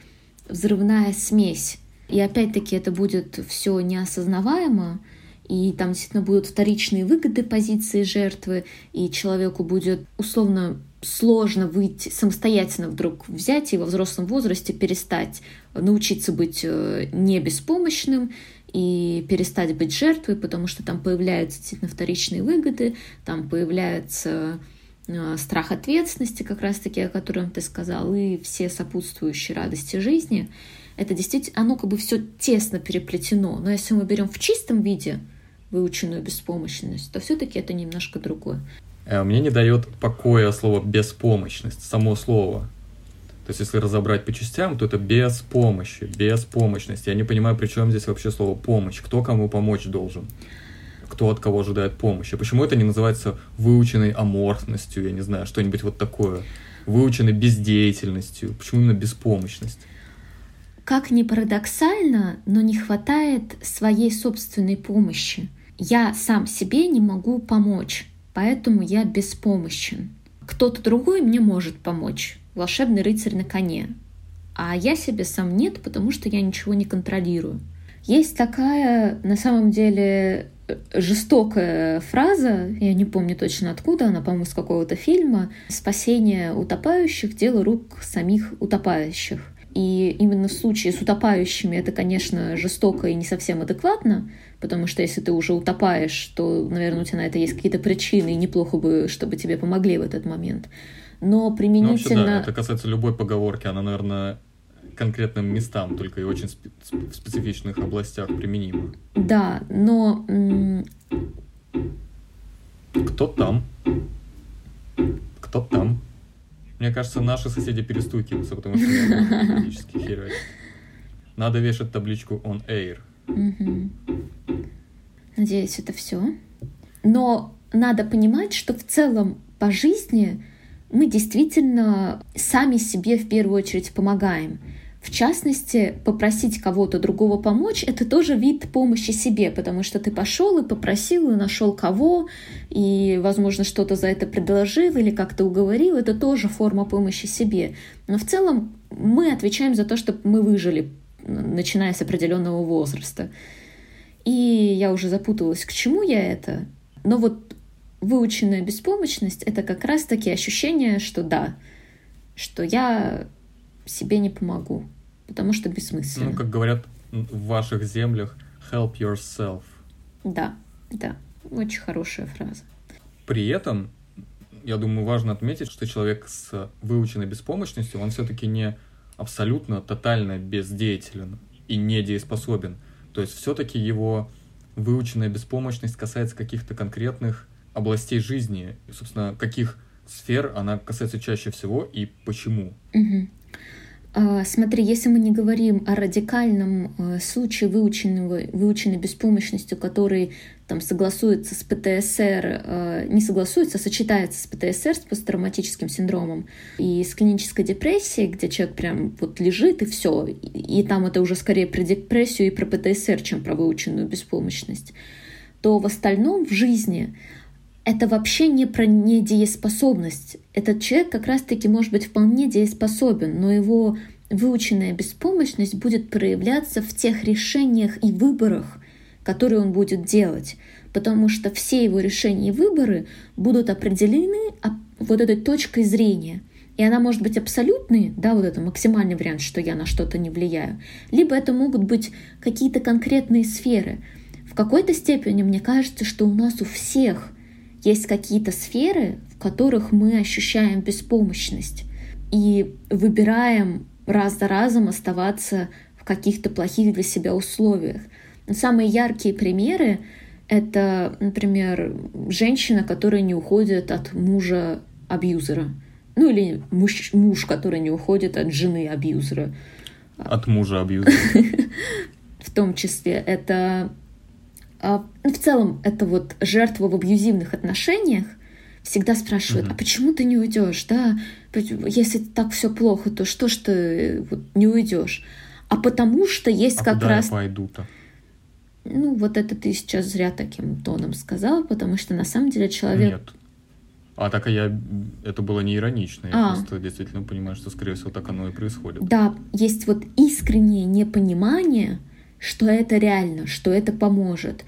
взрывная смесь. И опять-таки это будет все неосознаваемо, и там действительно будут вторичные выгоды позиции жертвы, и человеку будет условно сложно выйти самостоятельно вдруг взять и во взрослом возрасте перестать научиться быть э, не беспомощным и перестать быть жертвой, потому что там появляются действительно вторичные выгоды, там появляется э, страх ответственности, как раз-таки, о котором ты сказал, и все сопутствующие радости жизни. Это действительно, оно как бы все тесно переплетено. Но если мы берем в чистом виде выученную беспомощность, то все-таки это немножко другое. Э, мне не дает покоя слово беспомощность, само слово. То есть, если разобрать по частям, то это без помощи, без помощности. Я не понимаю, при чем здесь вообще слово помощь. Кто кому помочь должен? Кто от кого ожидает помощи? Почему это не называется выученной аморфностью, я не знаю, что-нибудь вот такое? Выученной бездеятельностью. Почему именно беспомощность? Как ни парадоксально, но не хватает своей собственной помощи. Я сам себе не могу помочь, поэтому я беспомощен. Кто-то другой мне может помочь, волшебный рыцарь на коне. А я себе сам нет, потому что я ничего не контролирую. Есть такая, на самом деле, жестокая фраза, я не помню точно откуда, она, по-моему, с какого-то фильма, «Спасение утопающих – дело рук самих утопающих». И именно в случае с утопающими это, конечно, жестоко и не совсем адекватно, потому что если ты уже утопаешь, то, наверное, у тебя на это есть какие-то причины, и неплохо бы, чтобы тебе помогли в этот момент. Но применительно... Ну, вообще, да, это касается любой поговорки, она, наверное, конкретным местам, только и очень спе- в специфичных областях применима. Да, но... Кто там? Кто там? Мне кажется, наши соседи перестукиваются, потому что я периодически херать. Надо вешать табличку on air. Угу. Надеюсь, это все. Но надо понимать, что в целом по жизни мы действительно сами себе в первую очередь помогаем. В частности, попросить кого-то другого помочь — это тоже вид помощи себе, потому что ты пошел и попросил, и нашел кого, и, возможно, что-то за это предложил или как-то уговорил. Это тоже форма помощи себе. Но в целом мы отвечаем за то, чтобы мы выжили, начиная с определенного возраста. И я уже запуталась, к чему я это. Но вот выученная беспомощность — это как раз-таки ощущение, что да, что я себе не помогу потому что бессмысленно. Ну, как говорят в ваших землях, help yourself. Да, да, очень хорошая фраза. При этом, я думаю, важно отметить, что человек с выученной беспомощностью, он все-таки не абсолютно тотально бездеятелен и недееспособен. То есть все-таки его выученная беспомощность касается каких-то конкретных областей жизни. И, собственно, каких сфер она касается чаще всего и почему. Угу. А, смотри, если мы не говорим о радикальном э, случае выученного, выученной беспомощностью, который там согласуется с ПТСР, э, не согласуется, а сочетается с ПТСР, с посттравматическим синдромом и с клинической депрессией, где человек прям вот лежит и все, и там это уже скорее про депрессию и про ПТСР, чем про выученную беспомощность, то в остальном в жизни это вообще не про недееспособность. Этот человек как раз-таки может быть вполне дееспособен, но его выученная беспомощность будет проявляться в тех решениях и выборах, которые он будет делать, потому что все его решения и выборы будут определены вот этой точкой зрения. И она может быть абсолютной, да, вот это максимальный вариант, что я на что-то не влияю, либо это могут быть какие-то конкретные сферы. В какой-то степени мне кажется, что у нас у всех есть какие-то сферы, в которых мы ощущаем беспомощность и выбираем раз за разом оставаться в каких-то плохих для себя условиях. Самые яркие примеры — это, например, женщина, которая не уходит от мужа абьюзера. Ну или муж, муж, который не уходит от жены абьюзера. От мужа абьюзера. В том числе это в целом, это вот жертва в абьюзивных отношениях всегда спрашивают, mm-hmm. а почему ты не уйдешь, да? Если так все плохо, то что ж ты вот, не уйдешь? А потому что есть а как куда раз... Я пойду-то? Ну, вот это ты сейчас зря таким тоном сказал, потому что на самом деле человек... Нет. А так я... Это было не иронично. Я а. просто действительно понимаю, что, скорее всего, так оно и происходит. Да, есть вот искреннее непонимание, что это реально, что это поможет.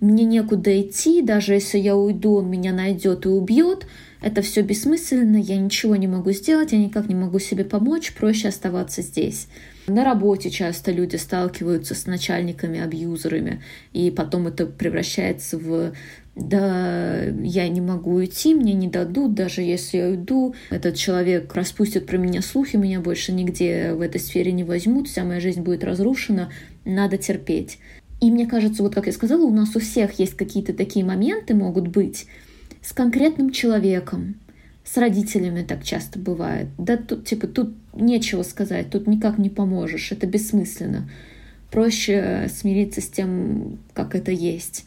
Мне некуда идти, даже если я уйду, он меня найдет и убьет. Это все бессмысленно, я ничего не могу сделать, я никак не могу себе помочь, проще оставаться здесь. На работе часто люди сталкиваются с начальниками-абьюзерами, и потом это превращается в да, я не могу уйти, мне не дадут, даже если я уйду, этот человек распустит про меня слухи, меня больше нигде в этой сфере не возьмут, вся моя жизнь будет разрушена, надо терпеть. И мне кажется, вот как я сказала, у нас у всех есть какие-то такие моменты могут быть с конкретным человеком, с родителями так часто бывает. Да тут, типа, тут нечего сказать, тут никак не поможешь, это бессмысленно. Проще смириться с тем, как это есть.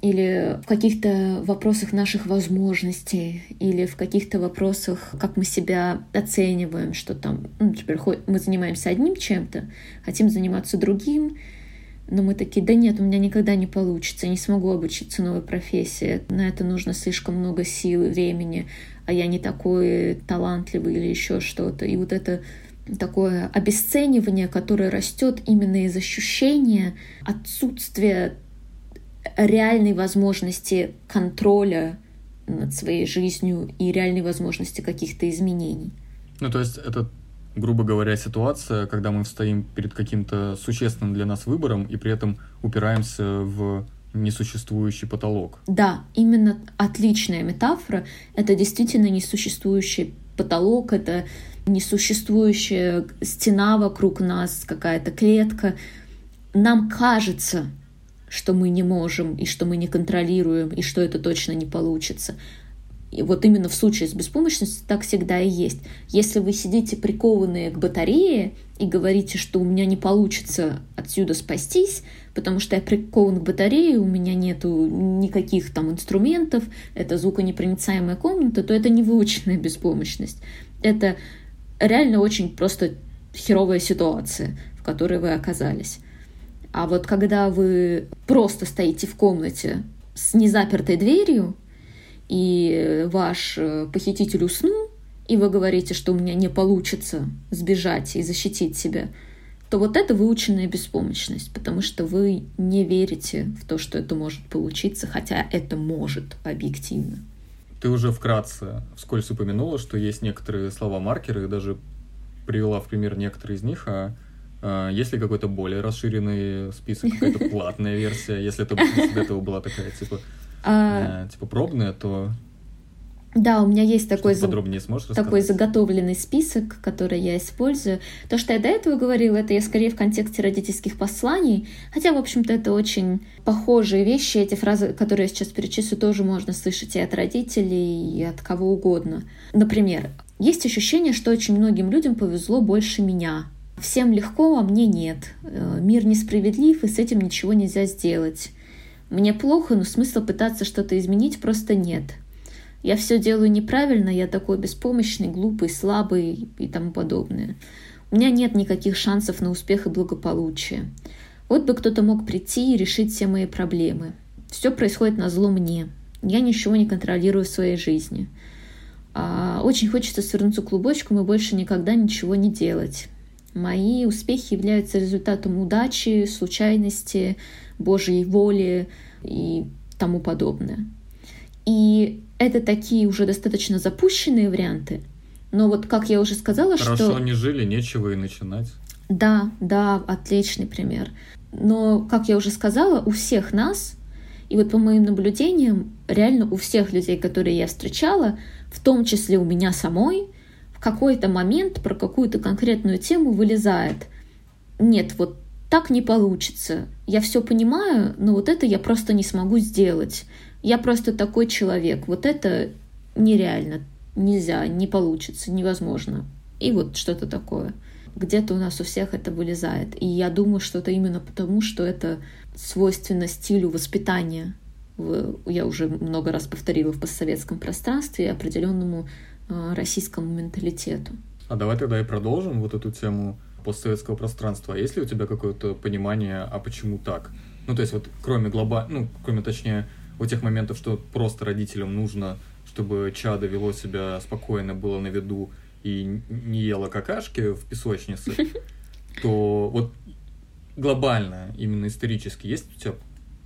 Или в каких-то вопросах наших возможностей, или в каких-то вопросах, как мы себя оцениваем, что там, ну, например, мы занимаемся одним чем-то, хотим заниматься другим, но мы такие, да нет, у меня никогда не получится, не смогу обучиться новой профессии, на это нужно слишком много сил и времени, а я не такой талантливый или еще что-то. И вот это такое обесценивание, которое растет именно из ощущения отсутствия реальной возможности контроля над своей жизнью и реальной возможности каких-то изменений. Ну, то есть это грубо говоря, ситуация, когда мы стоим перед каким-то существенным для нас выбором и при этом упираемся в несуществующий потолок. Да, именно отличная метафора. Это действительно несуществующий потолок, это несуществующая стена вокруг нас, какая-то клетка. Нам кажется, что мы не можем, и что мы не контролируем, и что это точно не получится. И вот именно в случае с беспомощностью так всегда и есть. Если вы сидите прикованные к батарее и говорите, что у меня не получится отсюда спастись, потому что я прикован к батарее, у меня нету никаких там инструментов, это звуконепроницаемая комната, то это не выученная беспомощность. Это реально очень просто херовая ситуация, в которой вы оказались. А вот когда вы просто стоите в комнате с незапертой дверью, и ваш э, похититель уснул, и вы говорите, что у меня не получится сбежать и защитить себя, то вот это выученная беспомощность, потому что вы не верите в то, что это может получиться, хотя это может объективно. Ты уже вкратце вскользь упомянула, что есть некоторые слова-маркеры, даже привела в пример некоторые из них, а, а есть ли какой-то более расширенный список, какая-то платная версия, если это до этого была такая, типа, а... типа пробная, то да, у меня есть такой, сможешь такой заготовленный список, который я использую. То, что я до этого говорила, это я скорее в контексте родительских посланий, хотя, в общем-то, это очень похожие вещи. Эти фразы, которые я сейчас перечислю, тоже можно слышать и от родителей, и от кого угодно. Например, есть ощущение, что очень многим людям повезло больше меня. Всем легко, а мне нет. Э, мир несправедлив, и с этим ничего нельзя сделать. Мне плохо, но смысла пытаться что-то изменить просто нет. Я все делаю неправильно, я такой беспомощный, глупый, слабый и тому подобное. У меня нет никаких шансов на успех и благополучие. Вот бы кто-то мог прийти и решить все мои проблемы. Все происходит на зло мне. Я ничего не контролирую в своей жизни. А очень хочется свернуться клубочком и больше никогда ничего не делать. Мои успехи являются результатом удачи, случайности, Божьей воли и тому подобное. И это такие уже достаточно запущенные варианты. Но вот, как я уже сказала, Хорошо что... Хорошо не жили, нечего и начинать. Да, да, отличный пример. Но, как я уже сказала, у всех нас, и вот по моим наблюдениям, реально у всех людей, которые я встречала, в том числе у меня самой, в какой-то момент про какую-то конкретную тему вылезает. Нет, вот так не получится. Я все понимаю, но вот это я просто не смогу сделать. Я просто такой человек. Вот это нереально. Нельзя, не получится, невозможно. И вот что-то такое. Где-то у нас у всех это вылезает. И я думаю, что это именно потому, что это свойственно стилю воспитания. Я уже много раз повторила в постсоветском пространстве определенному а, российскому менталитету. А давай тогда и продолжим вот эту тему постсоветского пространства. А есть ли у тебя какое-то понимание, а почему так? Ну, то есть вот кроме глоба... ну, кроме, точнее, у тех моментов, что просто родителям нужно, чтобы чадо вело себя спокойно, было на виду и не ела какашки в песочнице, то вот глобально, именно исторически, есть у тебя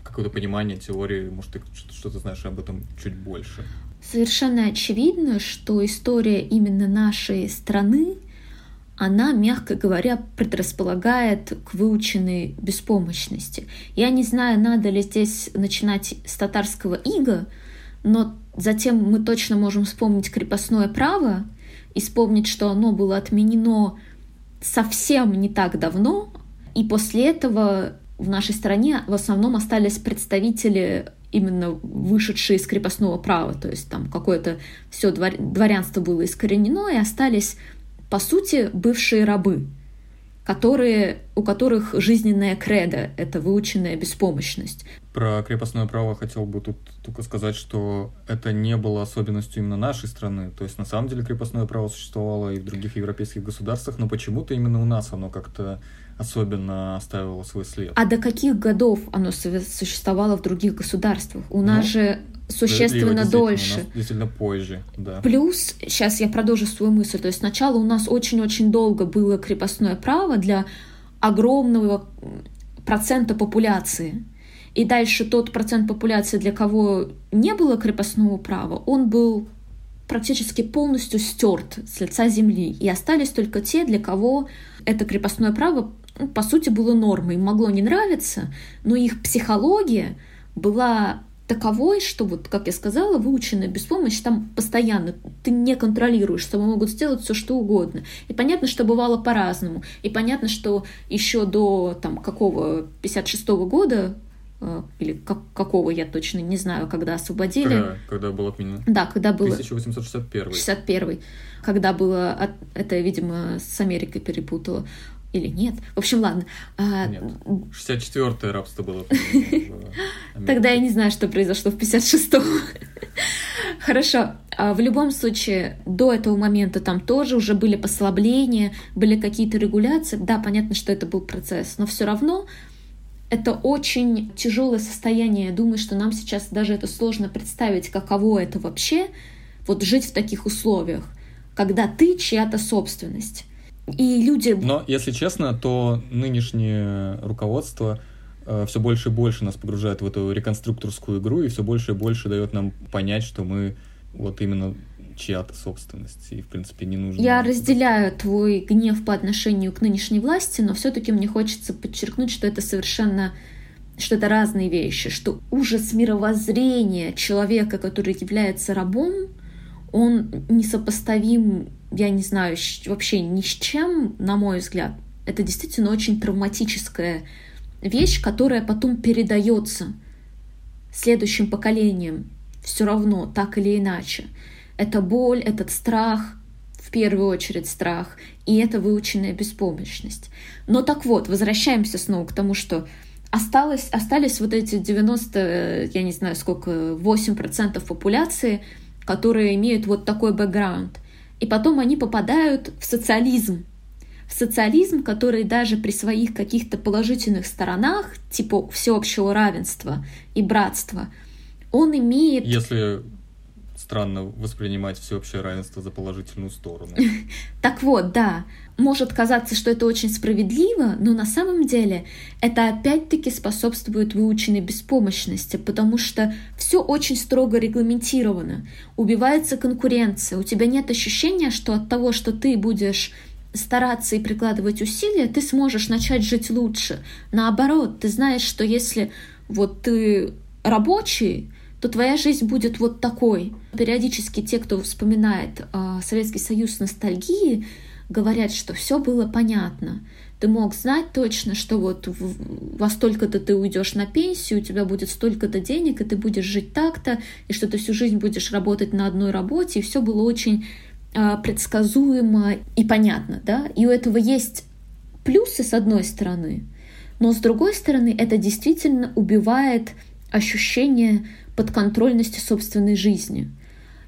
какое-то понимание теории, может, ты что-то знаешь об этом чуть больше? Совершенно очевидно, что история именно нашей страны она, мягко говоря, предрасполагает к выученной беспомощности. Я не знаю, надо ли здесь начинать с татарского ига, но затем мы точно можем вспомнить крепостное право и вспомнить, что оно было отменено совсем не так давно, и после этого в нашей стране в основном остались представители именно вышедшие из крепостного права, то есть там какое-то все дворянство было искоренено, и остались, по сути, бывшие рабы, которые, у которых жизненная кредо — это выученная беспомощность. Про крепостное право хотел бы тут только сказать, что это не было особенностью именно нашей страны. То есть на самом деле крепостное право существовало и в других европейских государствах, но почему-то именно у нас оно как-то особенно оставило свой след. А до каких годов оно существовало в других государствах? У нас ну, же существенно дольше. действительно позже, да. Плюс, сейчас я продолжу свою мысль, то есть сначала у нас очень-очень долго было крепостное право для огромного процента популяции. И дальше тот процент популяции, для кого не было крепостного права, он был практически полностью стерт с лица земли. И остались только те, для кого это крепостное право по сути, было нормой. Им могло не нравиться, но их психология была таковой, что вот, как я сказала, выученная беспомощь там постоянно, ты не контролируешь, с тобой могут сделать все что угодно. И понятно, что бывало по-разному. И понятно, что еще до там какого 56-го года э, или как, какого я точно не знаю, когда освободили. Когда, когда был отменен? Да, когда было... 1861. 61 когда было... Это, видимо, с Америкой перепутала. Или нет? В общем, ладно. А, нет. 64-е рабство было. Тогда я не знаю, что произошло в 56-м. Хорошо. А в любом случае, до этого момента там тоже уже были послабления, были какие-то регуляции. Да, понятно, что это был процесс, но все равно это очень тяжелое состояние. Я думаю, что нам сейчас даже это сложно представить, каково это вообще, вот жить в таких условиях, когда ты чья-то собственность. И люди... Но, если честно, то нынешнее руководство э, все больше и больше нас погружает в эту реконструкторскую игру и все больше и больше дает нам понять, что мы вот именно чья-то собственность, и, в принципе, не нужно... Я разделяю твой гнев по отношению к нынешней власти, но все-таки мне хочется подчеркнуть, что это совершенно что это разные вещи, что ужас мировоззрения человека, который является рабом, он несопоставим я не знаю, вообще ни с чем, на мой взгляд. Это действительно очень травматическая вещь, которая потом передается следующим поколениям все равно, так или иначе. Это боль, этот страх, в первую очередь страх, и это выученная беспомощность. Но так вот, возвращаемся снова к тому, что осталось, остались вот эти 90, я не знаю сколько, 8% популяции, которые имеют вот такой бэкграунд – и потом они попадают в социализм. В социализм, который даже при своих каких-то положительных сторонах, типа всеобщего равенства и братства, он имеет... Если странно воспринимать всеобщее равенство за положительную сторону. Так вот, да, может казаться, что это очень справедливо, но на самом деле это опять-таки способствует выученной беспомощности, потому что все очень строго регламентировано. Убивается конкуренция, у тебя нет ощущения, что от того, что ты будешь стараться и прикладывать усилия, ты сможешь начать жить лучше. Наоборот, ты знаешь, что если вот ты рабочий, то твоя жизнь будет вот такой. Периодически те, кто вспоминает э, Советский Союз с ностальгией, говорят, что все было понятно. Ты мог знать точно, что вот во столько-то ты уйдешь на пенсию, у тебя будет столько-то денег, и ты будешь жить так-то, и что ты всю жизнь будешь работать на одной работе, и все было очень э, предсказуемо и понятно, да. И у этого есть плюсы с одной стороны, но с другой стороны это действительно убивает ощущение подконтрольности собственной жизни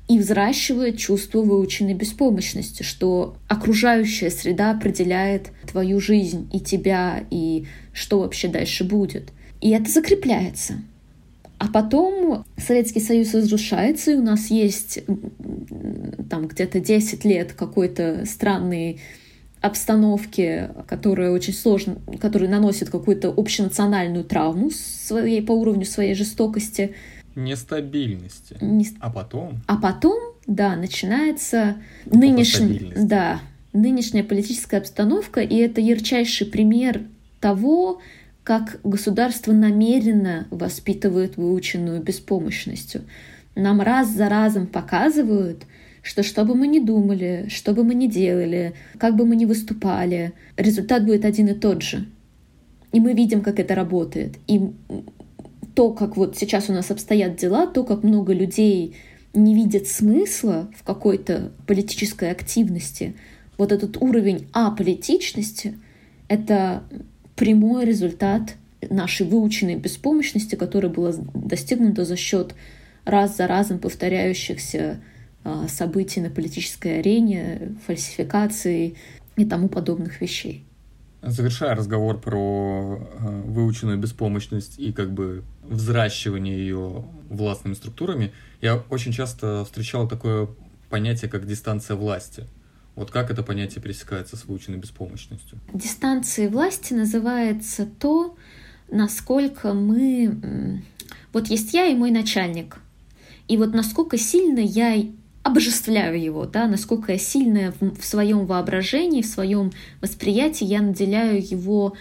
и взращивает чувство выученной беспомощности, что окружающая среда определяет твою жизнь и тебя, и что вообще дальше будет. И это закрепляется. А потом Советский Союз разрушается, и у нас есть там где-то 10 лет какой-то странной обстановки, которая очень сложно, которая наносит какую-то общенациональную травму своей, по уровню своей жестокости — нестабильности. Не... А потом? А потом, да, начинается нынешняя, да, нынешняя политическая обстановка, и это ярчайший пример того, как государство намеренно воспитывает выученную беспомощностью. Нам раз за разом показывают, что что бы мы ни думали, что бы мы ни делали, как бы мы ни выступали, результат будет один и тот же. И мы видим, как это работает. И то, как вот сейчас у нас обстоят дела, то, как много людей не видят смысла в какой-то политической активности, вот этот уровень аполитичности — это прямой результат нашей выученной беспомощности, которая была достигнута за счет раз за разом повторяющихся а, событий на политической арене, фальсификаций и тому подобных вещей. Завершая разговор про э, выученную беспомощность и как бы взращивание ее властными структурами, я очень часто встречал такое понятие, как дистанция власти. Вот как это понятие пересекается с выученной беспомощностью? Дистанцией власти называется то, насколько мы... Вот есть я и мой начальник. И вот насколько сильно я обожествляю его, да, насколько я сильная в, в своем воображении, в своем восприятии я наделяю его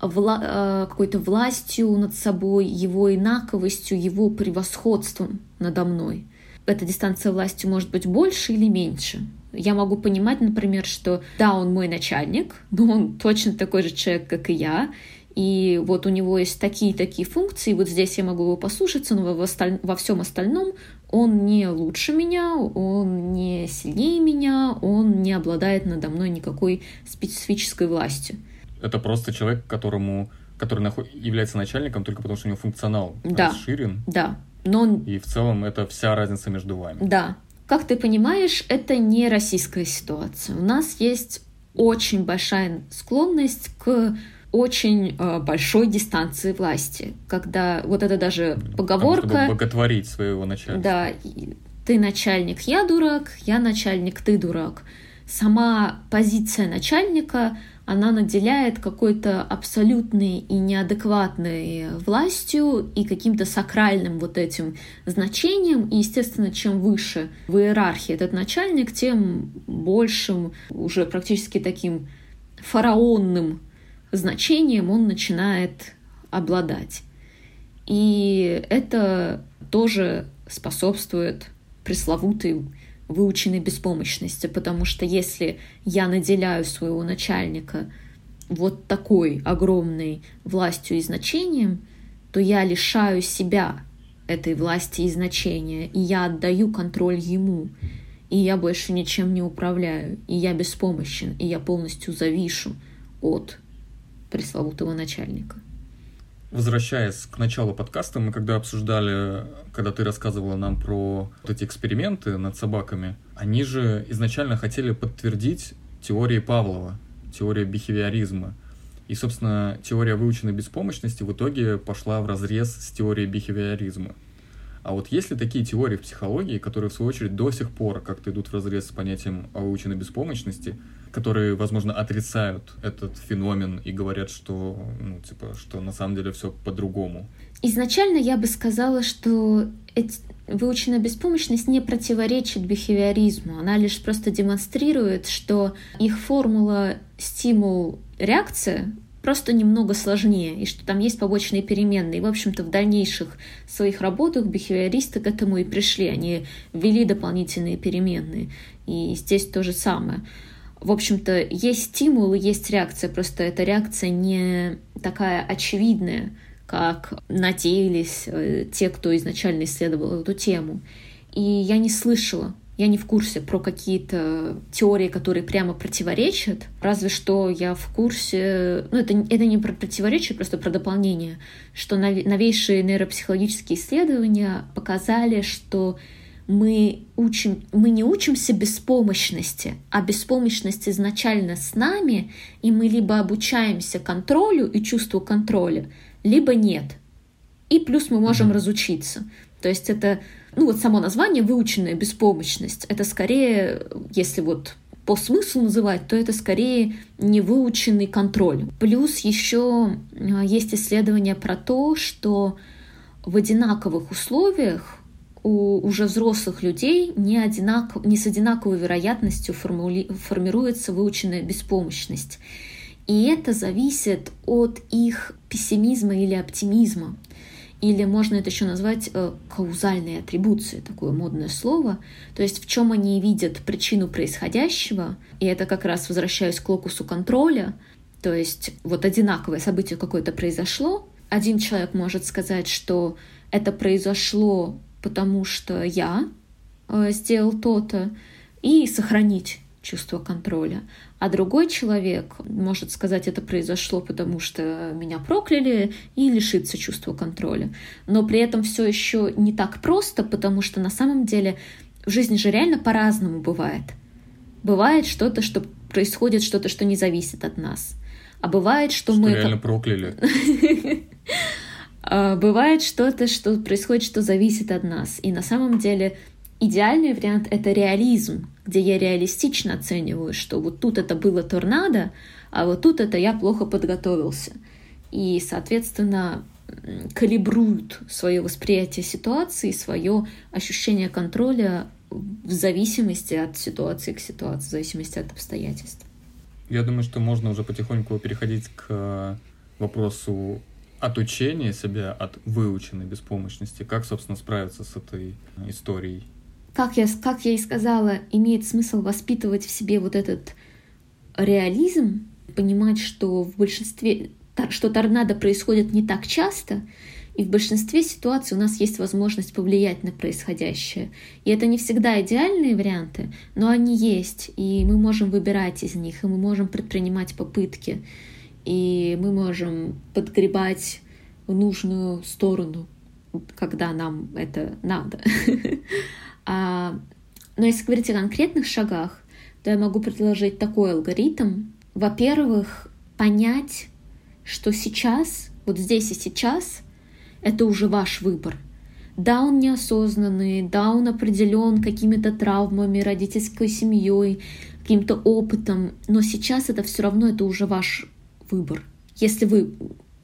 вла э, какой-то властью над собой, его инаковостью, его превосходством надо мной. Эта дистанция власти может быть больше или меньше. Я могу понимать, например, что да, он мой начальник, но он точно такой же человек, как и я, и вот у него есть такие-такие функции, вот здесь я могу его послушаться, но во, осталь... во всем остальном он не лучше меня, он не сильнее меня, он не обладает надо мной никакой специфической властью. Это просто человек, которому который является начальником только потому, что у него функционал да. расширен. Да. Но он... И в целом это вся разница между вами. Да. Как ты понимаешь, это не российская ситуация. У нас есть очень большая склонность к очень э, большой дистанции власти, когда вот это даже поговорка... Потому, чтобы боготворить своего начальника. Да, ты начальник, я дурак, я начальник, ты дурак. Сама позиция начальника, она наделяет какой-то абсолютной и неадекватной властью и каким-то сакральным вот этим значением. И, естественно, чем выше в иерархии этот начальник, тем большим, уже практически таким фараонным значением он начинает обладать. И это тоже способствует пресловутой выученной беспомощности, потому что если я наделяю своего начальника вот такой огромной властью и значением, то я лишаю себя этой власти и значения, и я отдаю контроль ему, и я больше ничем не управляю, и я беспомощен, и я полностью завишу от пресловутого начальника. Возвращаясь к началу подкаста, мы когда обсуждали, когда ты рассказывала нам про вот эти эксперименты над собаками, они же изначально хотели подтвердить теории Павлова, теория бихевиоризма. И, собственно, теория выученной беспомощности в итоге пошла в разрез с теорией бихевиоризма. А вот есть ли такие теории в психологии, которые, в свою очередь, до сих пор как-то идут в разрез с понятием о выученной беспомощности, которые, возможно, отрицают этот феномен и говорят, что, ну, типа, что на самом деле все по-другому. Изначально я бы сказала, что выученная беспомощность не противоречит бихевиоризму, она лишь просто демонстрирует, что их формула стимул-реакция просто немного сложнее, и что там есть побочные переменные. И, в общем-то, в дальнейших своих работах бихевиористы к этому и пришли. Они ввели дополнительные переменные. И здесь то же самое в общем-то, есть стимул есть реакция, просто эта реакция не такая очевидная, как надеялись э, те, кто изначально исследовал эту тему. И я не слышала, я не в курсе про какие-то теории, которые прямо противоречат, разве что я в курсе, ну это, это не про противоречие, просто про дополнение, что новейшие нейропсихологические исследования показали, что мы, учим, мы не учимся беспомощности, а беспомощность изначально с нами, и мы либо обучаемся контролю и чувству контроля, либо нет. И плюс мы можем mm-hmm. разучиться. То есть это, ну вот само название выученная беспомощность, это скорее, если вот по смыслу называть, то это скорее невыученный контроль. Плюс еще а, есть исследования про то, что в одинаковых условиях у уже взрослых людей не, одинаков, не с одинаковой вероятностью формули, формируется выученная беспомощность. И это зависит от их пессимизма или оптимизма. Или можно это еще назвать э, каузальной атрибуцией, такое модное слово. То есть в чем они видят причину происходящего. И это как раз возвращаюсь к локусу контроля. То есть вот одинаковое событие какое-то произошло, один человек может сказать, что это произошло потому, что я э, сделал то-то, и сохранить чувство контроля. А другой человек может сказать, это произошло, потому что меня прокляли, и лишиться чувства контроля. Но при этом все еще не так просто, потому что на самом деле в жизни же реально по-разному бывает. Бывает что-то, что происходит, что-то, что не зависит от нас. А бывает, что, Что мы... реально прокляли. А, Бывает что-то, что происходит, что зависит от нас. И на самом деле идеальный вариант — это реализм, где я реалистично оцениваю, что вот тут это было торнадо, а вот тут это я плохо подготовился. И, соответственно, калибруют свое восприятие ситуации, свое ощущение контроля в зависимости от ситуации к ситуации, в зависимости от обстоятельств. Я думаю, что можно уже потихоньку переходить к э, вопросу отучения себя от выученной беспомощности. Как, собственно, справиться с этой историей? как я, как я и сказала, имеет смысл воспитывать в себе вот этот реализм, понимать, что в большинстве, что торнадо происходит не так часто, и в большинстве ситуаций у нас есть возможность повлиять на происходящее. И это не всегда идеальные варианты, но они есть, и мы можем выбирать из них, и мы можем предпринимать попытки, и мы можем подгребать в нужную сторону, когда нам это надо. А, но если говорить о конкретных шагах, то я могу предложить такой алгоритм. Во-первых, понять, что сейчас, вот здесь и сейчас, это уже ваш выбор. Да, он неосознанный, да, он определен какими-то травмами, родительской семьей, каким-то опытом, но сейчас это все равно это уже ваш выбор. Если вы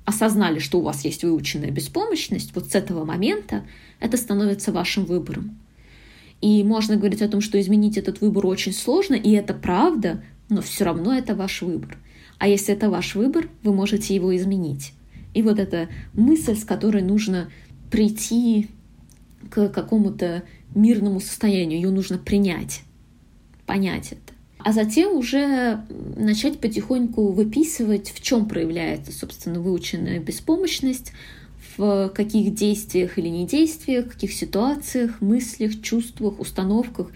осознали, что у вас есть выученная беспомощность, вот с этого момента это становится вашим выбором. И можно говорить о том, что изменить этот выбор очень сложно, и это правда, но все равно это ваш выбор. А если это ваш выбор, вы можете его изменить. И вот эта мысль, с которой нужно прийти к какому-то мирному состоянию, ее нужно принять, понять это. А затем уже начать потихоньку выписывать, в чем проявляется, собственно, выученная беспомощность, в каких действиях или не действиях, в каких ситуациях, мыслях, чувствах, установках.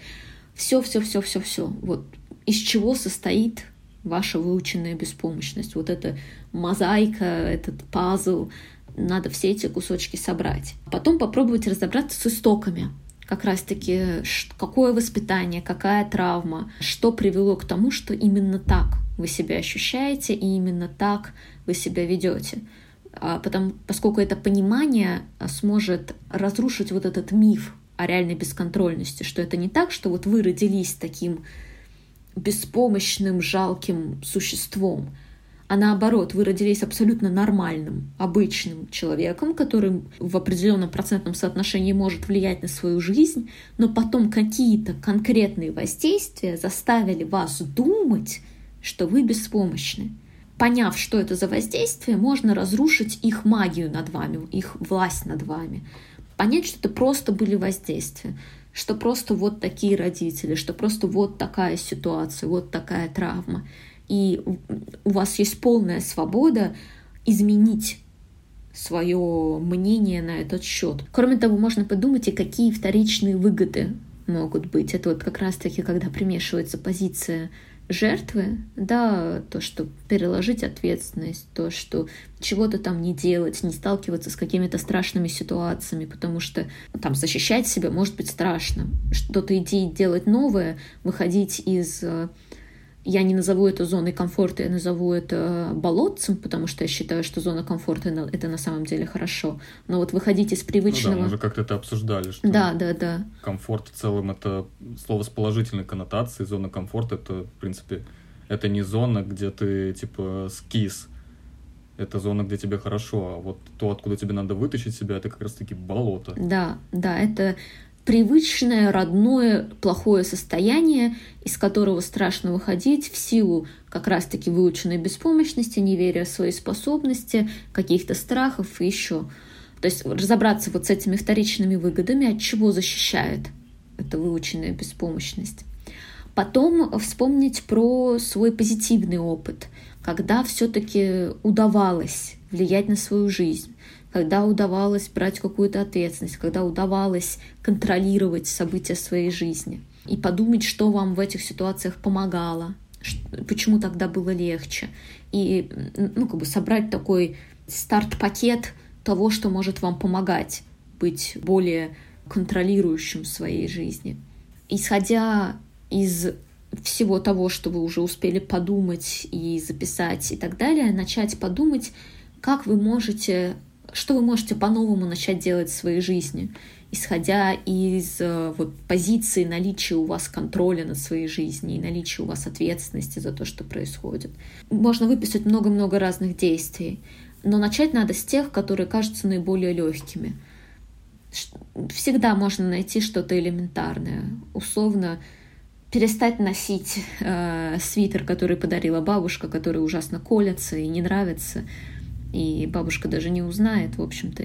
Все, все, все, все, все. Вот из чего состоит ваша выученная беспомощность. Вот эта мозаика, этот пазл. Надо все эти кусочки собрать. Потом попробовать разобраться с истоками. Как раз-таки, какое воспитание, какая травма, что привело к тому, что именно так вы себя ощущаете и именно так вы себя ведете. А, Потому, поскольку это понимание а, сможет разрушить вот этот миф о реальной бесконтрольности, что это не так, что вот вы родились таким беспомощным, жалким существом, а наоборот, вы родились абсолютно нормальным, обычным человеком, который в определенном процентном соотношении может влиять на свою жизнь, но потом какие-то конкретные воздействия заставили вас думать, что вы беспомощны. Поняв, что это за воздействие, можно разрушить их магию над вами, их власть над вами. Понять, что это просто были воздействия, что просто вот такие родители, что просто вот такая ситуация, вот такая травма. И у вас есть полная свобода изменить свое мнение на этот счет. Кроме того, можно подумать, и какие вторичные выгоды могут быть. Это вот как раз-таки, когда примешивается позиция жертвы, да, то, что переложить ответственность, то, что чего-то там не делать, не сталкиваться с какими-то страшными ситуациями, потому что там защищать себя может быть страшно. Что-то идти делать новое, выходить из я не назову это зоной комфорта, я назову это болотцем, потому что я считаю, что зона комфорта — это на самом деле хорошо. Но вот выходить из привычного... Ну да, мы уже как-то это обсуждали, что Да, да, да. комфорт в целом это слово с положительной коннотацией. Зона комфорта это, в принципе, это не зона, где ты типа скис. Это зона, где тебе хорошо, а вот то, откуда тебе надо вытащить себя, это как раз-таки болото. Да, да, это привычное, родное, плохое состояние, из которого страшно выходить в силу как раз-таки выученной беспомощности, неверия в свои способности, каких-то страхов и еще. То есть разобраться вот с этими вторичными выгодами, от чего защищает эта выученная беспомощность. Потом вспомнить про свой позитивный опыт, когда все-таки удавалось влиять на свою жизнь, когда удавалось брать какую-то ответственность, когда удавалось контролировать события своей жизни и подумать, что вам в этих ситуациях помогало, почему тогда было легче, и ну, как бы собрать такой старт-пакет того, что может вам помогать быть более контролирующим в своей жизни. Исходя из всего того, что вы уже успели подумать и записать и так далее, начать подумать, как вы можете, что вы можете по-новому начать делать в своей жизни, исходя из э, вот, позиции наличия у вас контроля над своей жизнью и наличия у вас ответственности за то, что происходит. Можно выписать много-много разных действий, но начать надо с тех, которые кажутся наиболее легкими. Всегда можно найти что-то элементарное. Условно, перестать носить э, свитер, который подарила бабушка, который ужасно колется и не нравится. И бабушка даже не узнает, в общем-то,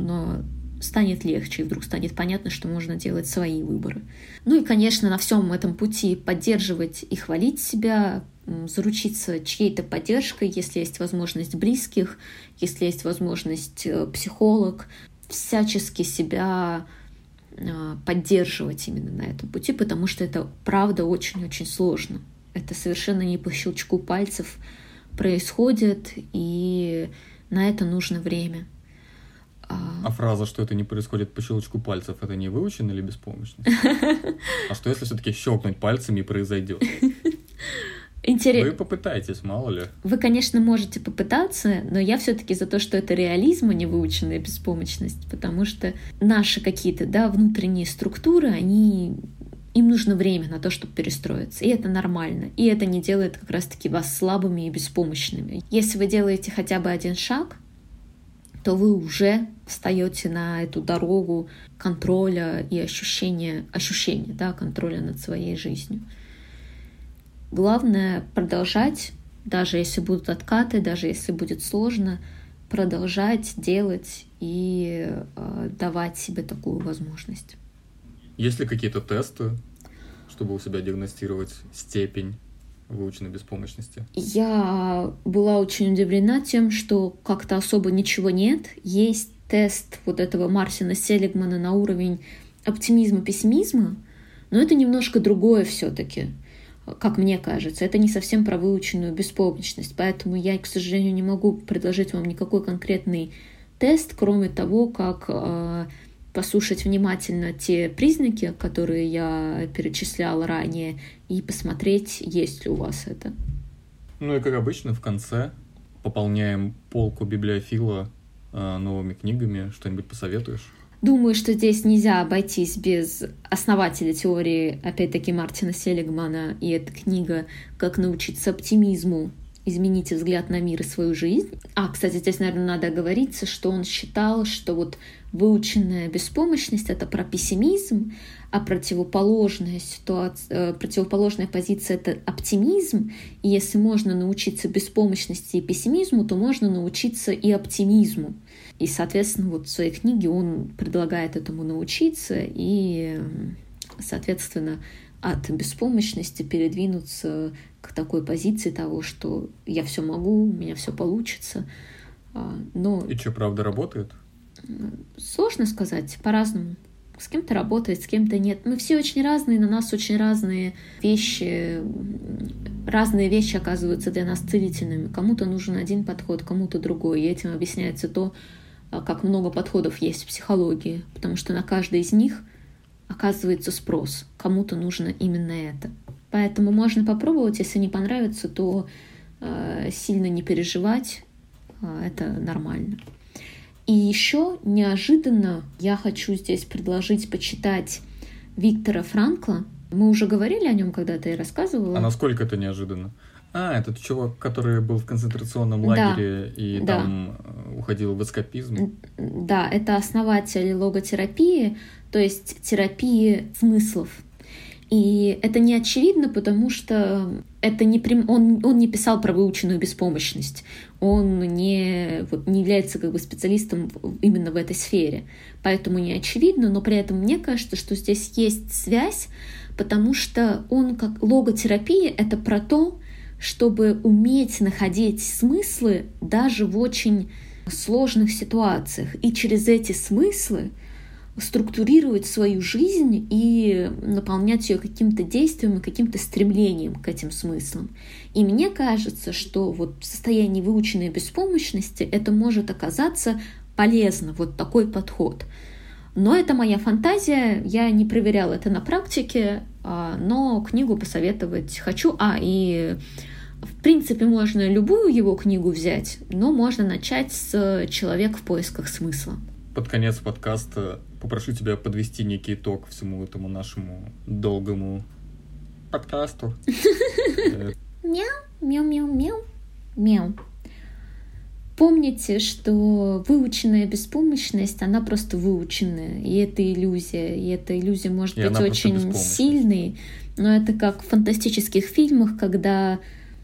но станет легче, и вдруг станет понятно, что можно делать свои выборы. Ну и, конечно, на всем этом пути поддерживать и хвалить себя, заручиться чьей-то поддержкой, если есть возможность близких, если есть возможность э, психолог, всячески себя э, поддерживать именно на этом пути, потому что это правда очень-очень сложно. Это совершенно не по щелчку пальцев происходит, и на это нужно время. А, а фраза, что это не происходит по щелчку пальцев, это не выучено или беспомощность? А что если все-таки щелкнуть пальцами и произойдет? Интересно. Вы попытаетесь, мало ли. Вы, конечно, можете попытаться, но я все-таки за то, что это реализм, а не выученная беспомощность, потому что наши какие-то да, внутренние структуры, они им нужно время на то, чтобы перестроиться. И это нормально. И это не делает как раз-таки вас слабыми и беспомощными. Если вы делаете хотя бы один шаг, то вы уже встаете на эту дорогу контроля и ощущения, ощущения да, контроля над своей жизнью. Главное продолжать, даже если будут откаты, даже если будет сложно, продолжать делать и э, давать себе такую возможность. Есть ли какие-то тесты, чтобы у себя диагностировать степень выученной беспомощности? Я была очень удивлена тем, что как-то особо ничего нет. Есть тест вот этого Марсина Селигмана на уровень оптимизма-пессимизма, но это немножко другое все-таки как мне кажется. Это не совсем про выученную беспомощность, поэтому я, к сожалению, не могу предложить вам никакой конкретный тест, кроме того, как э, послушать внимательно те признаки, которые я перечисляла ранее, и посмотреть, есть ли у вас это. Ну и как обычно, в конце пополняем полку библиофила э, новыми книгами. Что-нибудь посоветуешь? Думаю, что здесь нельзя обойтись без основателя теории, опять-таки, Мартина Селигмана, и эта книга «Как научиться оптимизму измените взгляд на мир и свою жизнь. А, кстати, здесь, наверное, надо оговориться, что он считал, что вот выученная беспомощность — это про пессимизм, а противоположная ситуация, э, противоположная позиция — это оптимизм. И если можно научиться беспомощности и пессимизму, то можно научиться и оптимизму. И, соответственно, вот в своей книге он предлагает этому научиться и, соответственно, от беспомощности передвинуться к такой позиции того, что я все могу, у меня все получится. А, но... И что, правда работает? Сложно сказать, по-разному. С кем-то работает, с кем-то нет. Мы все очень разные, на нас очень разные вещи, разные вещи оказываются для нас целительными. Кому-то нужен один подход, кому-то другой. И этим объясняется то, а, как много подходов есть в психологии, потому что на каждый из них оказывается спрос. Кому-то нужно именно это. Поэтому можно попробовать, если не понравится, то э, сильно не переживать, э, это нормально. И еще неожиданно я хочу здесь предложить почитать Виктора Франкла. Мы уже говорили о нем когда-то и рассказывала. А насколько это неожиданно? А, этот чувак, который был в концентрационном лагере да, и да. там э, уходил в эскапизм. Да, это основатель логотерапии, то есть терапии смыслов. И это не очевидно, потому что это не прям, он, он не писал про выученную беспомощность. Он не, вот, не является как бы специалистом именно в этой сфере. Поэтому не очевидно, но при этом мне кажется, что здесь есть связь, потому что он как логотерапия — это про то, чтобы уметь находить смыслы даже в очень сложных ситуациях. И через эти смыслы структурировать свою жизнь и наполнять ее каким-то действием и каким-то стремлением к этим смыслам. И мне кажется, что вот в состоянии выученной беспомощности это может оказаться полезно, вот такой подход. Но это моя фантазия, я не проверяла это на практике, а, но книгу посоветовать хочу. А, и в принципе можно любую его книгу взять, но можно начать с «Человек в поисках смысла». Под конец подкаста попрошу тебя подвести некий итог всему этому нашему долгому подкасту. Мяу, мяу, мяу, мяу, мяу. Помните, что выученная беспомощность, она просто выученная, и это иллюзия, и эта иллюзия может И быть очень сильной, но это как в фантастических фильмах, когда,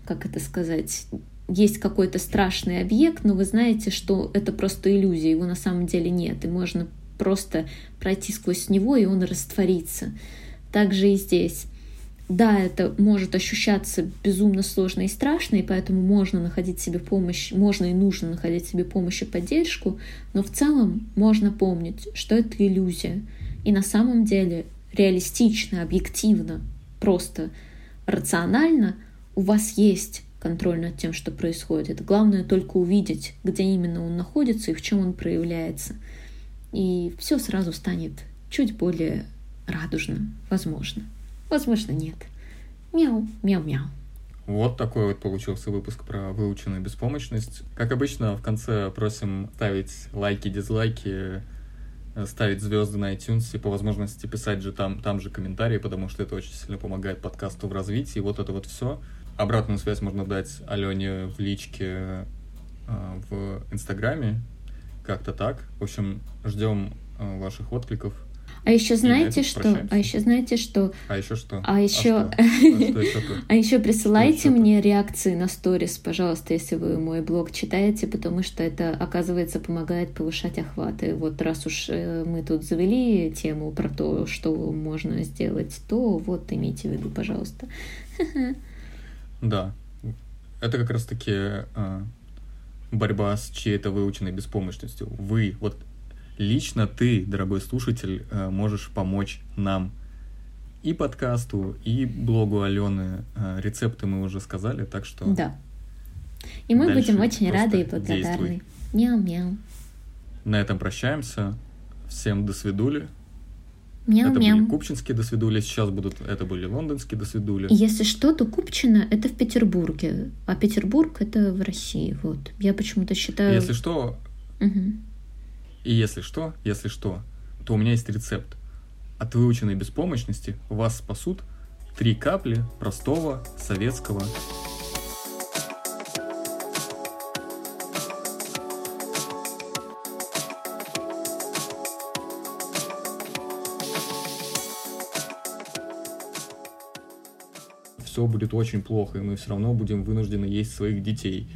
как это сказать, есть какой-то страшный объект, но вы знаете, что это просто иллюзия, его на самом деле нет, и можно просто пройти сквозь него, и он растворится. Так же и здесь. Да, это может ощущаться безумно сложно и страшно, и поэтому можно находить себе помощь, можно и нужно находить себе помощь и поддержку, но в целом можно помнить, что это иллюзия. И на самом деле реалистично, объективно, просто рационально у вас есть контроль над тем, что происходит. Главное только увидеть, где именно он находится и в чем он проявляется. И все сразу станет чуть более радужно, возможно. Возможно, нет. Мяу, мяу-мяу. Вот такой вот получился выпуск про выученную беспомощность. Как обычно, в конце просим ставить лайки, дизлайки, э, ставить звезды на iTunes и по возможности писать же там, там же комментарии, потому что это очень сильно помогает подкасту в развитии. Вот это вот все. Обратную связь можно дать Алене в личке э, в Инстаграме. Как-то так. В общем, ждем э, ваших откликов. А еще на знаете что? прощаемся. А еще знаете что? А еще что? А еще- что? А что еще-то? А еще присылайте мне реакции на сторис, пожалуйста, если вы мой блог читаете, потому что это, оказывается, помогает повышать охваты. Вот раз уж э, мы тут завели тему про то, что можно сделать, то вот имейте в виду, пожалуйста. Да. Это как раз-таки э, борьба с чьей-то выученной беспомощностью. Вы, вот лично ты, дорогой слушатель, э, можешь помочь нам и подкасту, и блогу Алены. Э, рецепты мы уже сказали, так что Да. И мы будем очень рады и благодарны. действуй. Мяу-мяу. на этом прощаемся. Всем до свидули. Это были Мяу-мяу. купчинские досвидули, сейчас будут, это были лондонские досвидули. Если что, то Купчино — это в Петербурге, а Петербург — это в России. Вот. Я почему-то считаю... Если что, Мгм. И если что, если что, то у меня есть рецепт. От выученной беспомощности вас спасут три капли простого советского все будет очень плохо, и мы все равно будем вынуждены есть своих детей.